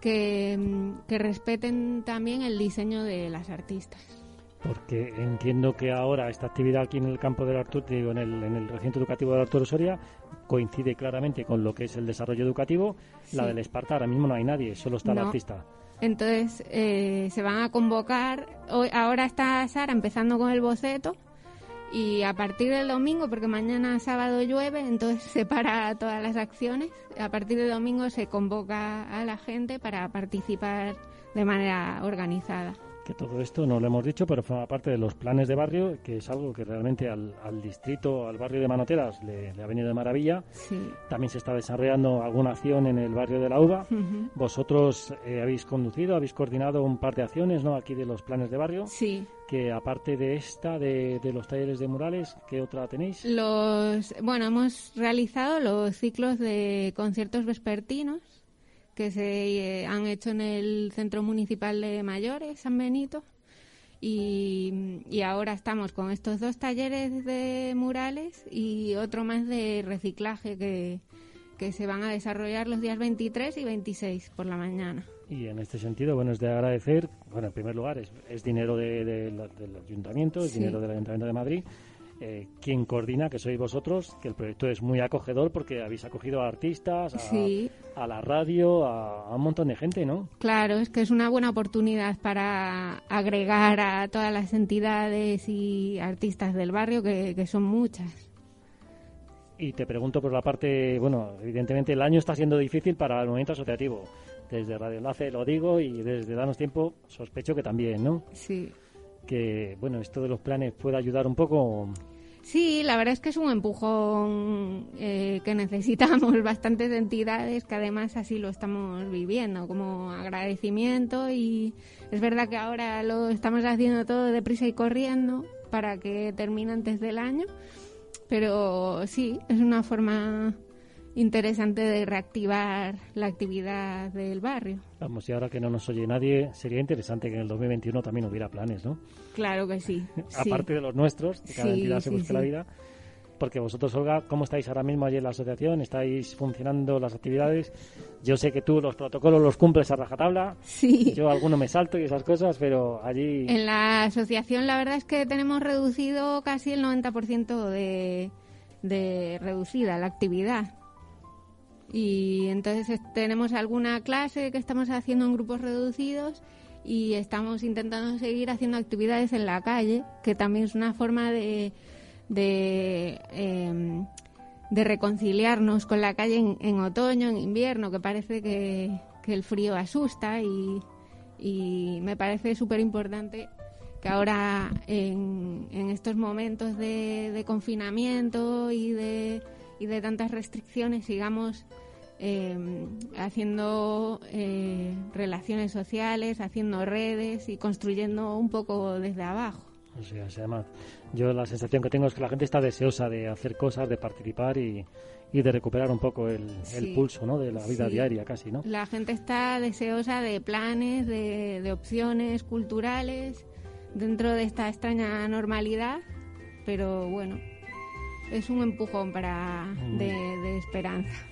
que, mm, que respeten también el diseño de las artistas. Porque entiendo que ahora esta actividad aquí en el campo del Arturo, digo, en el, en el recinto educativo del Arturo Soria, coincide claramente con lo que es el desarrollo educativo. La del Esparta ahora mismo no hay nadie, solo está el No. artista. Entonces eh, se van a convocar. Hoy, ahora está Sara empezando con el boceto y a partir del domingo, porque mañana sábado llueve, entonces se para todas las acciones. A partir del domingo se convoca a la gente para participar de manera organizada. Que todo esto no lo hemos dicho, pero forma parte de los planes de barrio, que es algo que realmente al, al distrito, al barrio de Manoteras, le, le ha venido de maravilla. Sí. También se está desarrollando alguna acción en el barrio de la Uva. Vosotros eh, habéis conducido, habéis coordinado un par de acciones, ¿no? Aquí de los planes de barrio. Sí. Que aparte de esta, de, de los talleres de murales, ¿qué otra tenéis? Los, bueno, hemos realizado los ciclos de conciertos vespertinos que se eh, han hecho en el Centro Municipal de Mayores, San Benito. Y, y ahora estamos con estos dos talleres de murales y otro más de reciclaje que, que se van a desarrollar los días 23 y 26 por la mañana. Y en este sentido, bueno, es de agradecer, bueno, en primer lugar, es, es dinero de- del ayuntamiento, es Sí. dinero del ayuntamiento de Madrid. Eh, quien coordina, que sois vosotros, que el proyecto es muy acogedor porque habéis acogido a artistas, a, a la radio, a, un montón de gente, ¿no? Claro, es que es una buena oportunidad para agregar a todas las entidades y artistas del barrio, que, que son muchas. Y te pregunto por la parte, bueno, evidentemente el año está siendo difícil para el movimiento asociativo. Desde Radio Enlace lo digo y desde Danos Tiempo sospecho que también, ¿no? Sí. Que, bueno, esto de los planes puede ayudar un poco. Sí, la verdad es que es un empujón eh, que necesitamos bastantes entidades que además así lo estamos viviendo como agradecimiento y es verdad que ahora lo estamos haciendo todo deprisa y corriendo para que termine antes del año pero sí, es una forma interesante de reactivar la actividad del barrio. Vamos, y ahora que no nos oye nadie, sería interesante que en el 2021 también hubiera planes, ¿no? Claro que sí. Aparte de los nuestros, que cada entidad se busque la vida. Porque vosotros, Olga, ¿cómo estáis ahora mismo allí en la asociación? ¿Estáis funcionando las actividades? Yo sé que tú los protocolos los cumples a rajatabla. Sí. Yo alguno me salto y esas cosas, pero allí... En la asociación la verdad es que tenemos reducido casi el 90% de, de reducida la actividad. Y entonces tenemos alguna clase que estamos haciendo en grupos reducidos y estamos intentando seguir haciendo actividades en la calle, que también es una forma de de, em, reconciliarnos con la calle en, otoño, en invierno, que parece que, el frío asusta y, y me parece súper importante que ahora en, en estos momentos de, confinamiento y de, y de tantas restricciones sigamos em, haciendo eh, relaciones sociales, haciendo redes y construyendo un poco desde abajo. O sea, además, yo la sensación que tengo es que la gente está deseosa de hacer cosas, de participar y, y de recuperar un poco el, pulso ¿no? de la vida diaria casi, ¿no? La gente está deseosa de planes, de, de opciones culturales dentro de esta extraña normalidad, pero bueno, es un empujón para de, de esperanza.